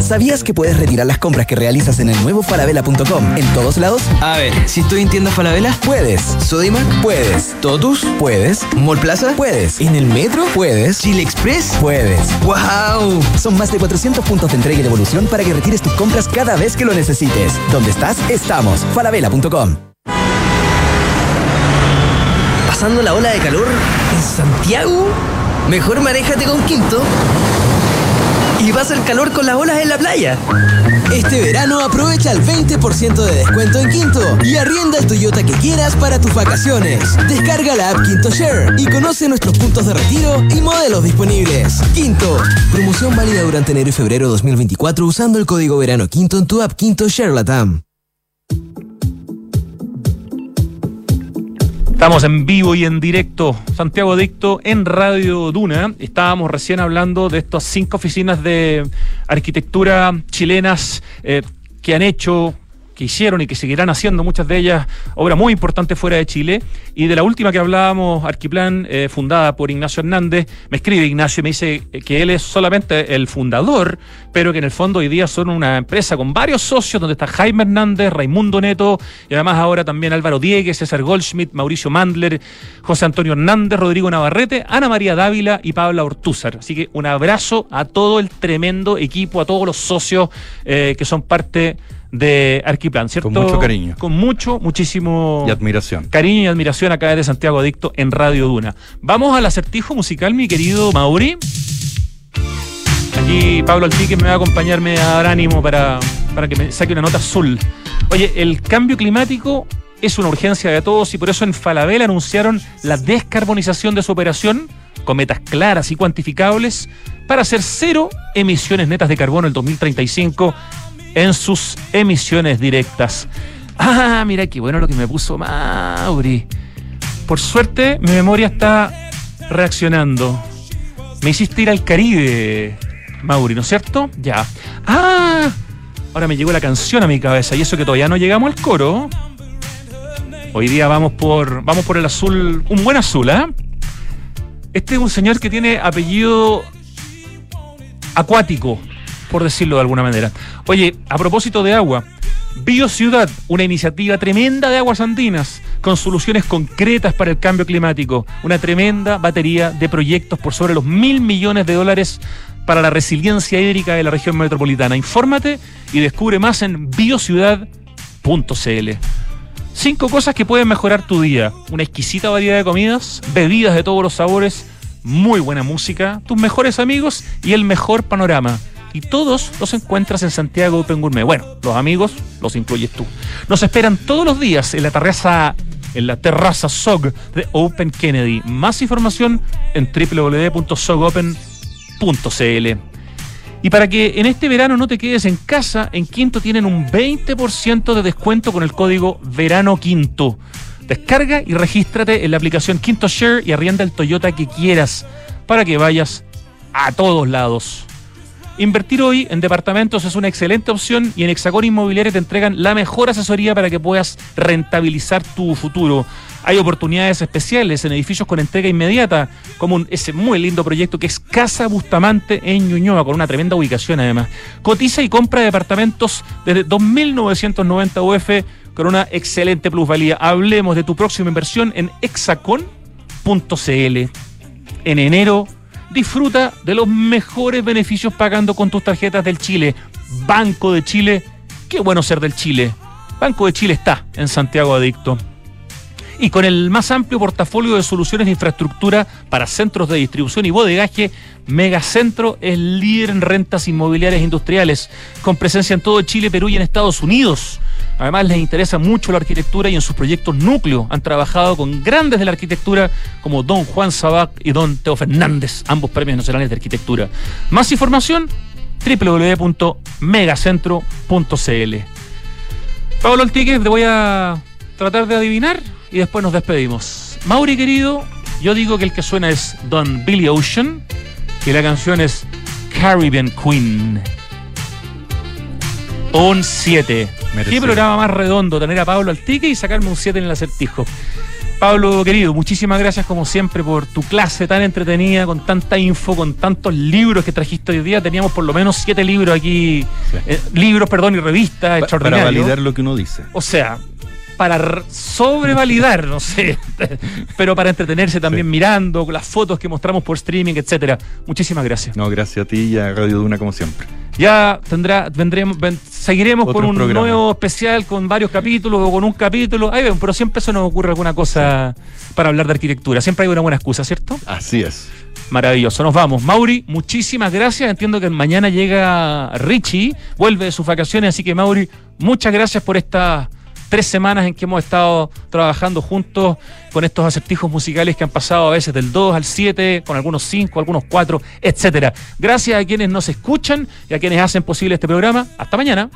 ¿Sabías que puedes retirar las compras que realizas en el nuevo falabella.com en todos lados? A ver, si estoy en tienda Falabella, Puedes. Sodimac, Puedes. Totus, Puedes. Mall Plaza, Puedes. en el metro, Puedes. Chile Express. Puedes. ¡Wow! Son más de 400 puntos de entrega y devolución para que retires tus compras cada vez que lo necesites. ¿Dónde estás? Estamos. falabella.com. ¿Pasando la ola de calor en Santiago? Mejor manéjate con Quinto. Y vas al calor con las olas en la playa. Este verano aprovecha el 20% de descuento en Quinto y arrienda el Toyota que quieras para tus vacaciones. Descarga la app Quinto Share y conoce nuestros puntos de retiro y modelos disponibles. Quinto, promoción válida durante enero y febrero 2024 usando el código verano Quinto en tu app Quinto Share Latam. Estamos en vivo y en directo, Santiago Adicto en Radio Duna. Estábamos recién hablando de estas cinco oficinas de arquitectura chilenas eh, que han hecho, que hicieron y que seguirán haciendo muchas de ellas obras muy importantes fuera de Chile. Y de la última que hablábamos, Arquiplan, eh, fundada por Ignacio Hernández, me escribe Ignacio y me dice que él es solamente el fundador, pero que en el fondo hoy día son una empresa con varios socios, donde está Jaime Hernández, Raimundo Neto, y además ahora también Álvaro Diegues, César Goldschmidt, Mauricio Mandler, José Antonio Hernández, Rodrigo Navarrete, Ana María Dávila y Pabla Ortúzar. Así que un abrazo a todo el tremendo equipo, a todos los socios eh, que son parte de Arquiplan, ¿cierto? Con mucho cariño. Con mucho, muchísimo Y admiración. cariño y admiración acá desde Santiago Adicto en Radio Duna. Vamos al acertijo musical, mi querido Mauri. Aquí Pablo Altique me va a acompañarme a dar ánimo para, para que me saque una nota azul. Oye, el cambio climático es una urgencia de todos y por eso en Falabella anunciaron la descarbonización de su operación con metas claras y cuantificables para hacer cero emisiones netas de carbono en el 2035 en sus emisiones directas. Ah, mira qué bueno lo que me puso Mauri. Por suerte, mi memoria está reaccionando. Me hiciste ir al Caribe, Mauri, ¿no es cierto? Ya. Ah, ahora me llegó la canción a mi cabeza y eso que todavía no llegamos al coro. Hoy día vamos por, vamos por el azul, un buen azul, ¿ah? Este es un señor que tiene apellido acuático, por decirlo de alguna manera. Oye, a propósito de agua, BioCiudad, una iniciativa tremenda de aguas andinas, con soluciones concretas para el cambio climático, una tremenda batería de proyectos por sobre los mil millones de dólares para la resiliencia hídrica de la región metropolitana. Infórmate y descubre más en biociudad.cl. Cinco cosas que pueden mejorar tu día. Una exquisita variedad de comidas, bebidas de todos los sabores, muy buena música, tus mejores amigos y el mejor panorama. Y todos los encuentras en Santiago Open Gourmet. Bueno, los amigos los incluyes tú. Nos esperan todos los días en la terraza, en la terraza SOG de Open Kennedy. Más información en www.sogopen.cl. Y para que en este verano no te quedes en casa, en Quinto tienen un 20% de descuento con el código Verano Quinto. Descarga y regístrate en la aplicación Quinto Share y arrienda el Toyota que quieras para que vayas a todos lados. Invertir hoy en departamentos es una excelente opción y en Hexacón Inmobiliaria te entregan la mejor asesoría para que puedas rentabilizar tu futuro. Hay oportunidades especiales en edificios con entrega inmediata, como ese muy lindo proyecto que es Casa Bustamante en Ñuñoa, con una tremenda ubicación además. Cotiza y compra departamentos desde 2.990 UF con una excelente plusvalía. Hablemos de tu próxima inversión en hexacon.cl. En enero, disfruta de los mejores beneficios pagando con tus tarjetas del Chile. Banco de Chile, qué bueno ser del Chile. Banco de Chile está en Santiago Adicto. Y con el más amplio portafolio de soluciones de infraestructura para centros de distribución y bodegaje, Megacentro es líder en rentas inmobiliarias industriales, con presencia en todo Chile, Perú y en Estados Unidos. Además, les interesa mucho la arquitectura y en sus proyectos núcleo han trabajado con grandes de la arquitectura como Don Juan Sabac y Don Teo Fernández, ambos premios nacionales de arquitectura. Más información www.megacentro.cl. Pablo Altique, te voy a tratar de adivinar y después nos despedimos. Mauri, querido, yo digo que el que suena es Don Billy Ocean y la canción es Caribbean Queen. Un 7. ¿Qué programa más redondo tener a Pablo Altique y sacarme un 7 en el acertijo? Pablo, querido, muchísimas gracias como siempre por tu clase tan entretenida, con tanta info, con tantos libros que trajiste hoy día. Teníamos por lo menos siete libros aquí, Sí. eh, libros, perdón, y revistas Pa- para extraordinarios. validar lo que uno dice. O sea, para sobrevalidar, no sé, pero para entretenerse también Sí. mirando las fotos que mostramos por streaming, etcétera. Muchísimas gracias. No, gracias a ti y a Radio Duna como siempre. Ya tendrá, vendremos, ven- seguiremos con un nuevo especial con varios capítulos o con un capítulo. Ahí ven, pero siempre se nos ocurre alguna cosa para hablar de arquitectura. Siempre hay una buena excusa, ¿cierto? Así es. Maravilloso, nos vamos. Mauri, muchísimas gracias. Entiendo que mañana llega Richie, vuelve de sus vacaciones, así que Mauri, muchas gracias por estas tres semanas en que hemos estado trabajando juntos con estos acertijos musicales que han pasado a veces del 2 al 7, con algunos 5, algunos 4, etcétera. Gracias a quienes nos escuchan y a quienes hacen posible este programa. Hasta mañana.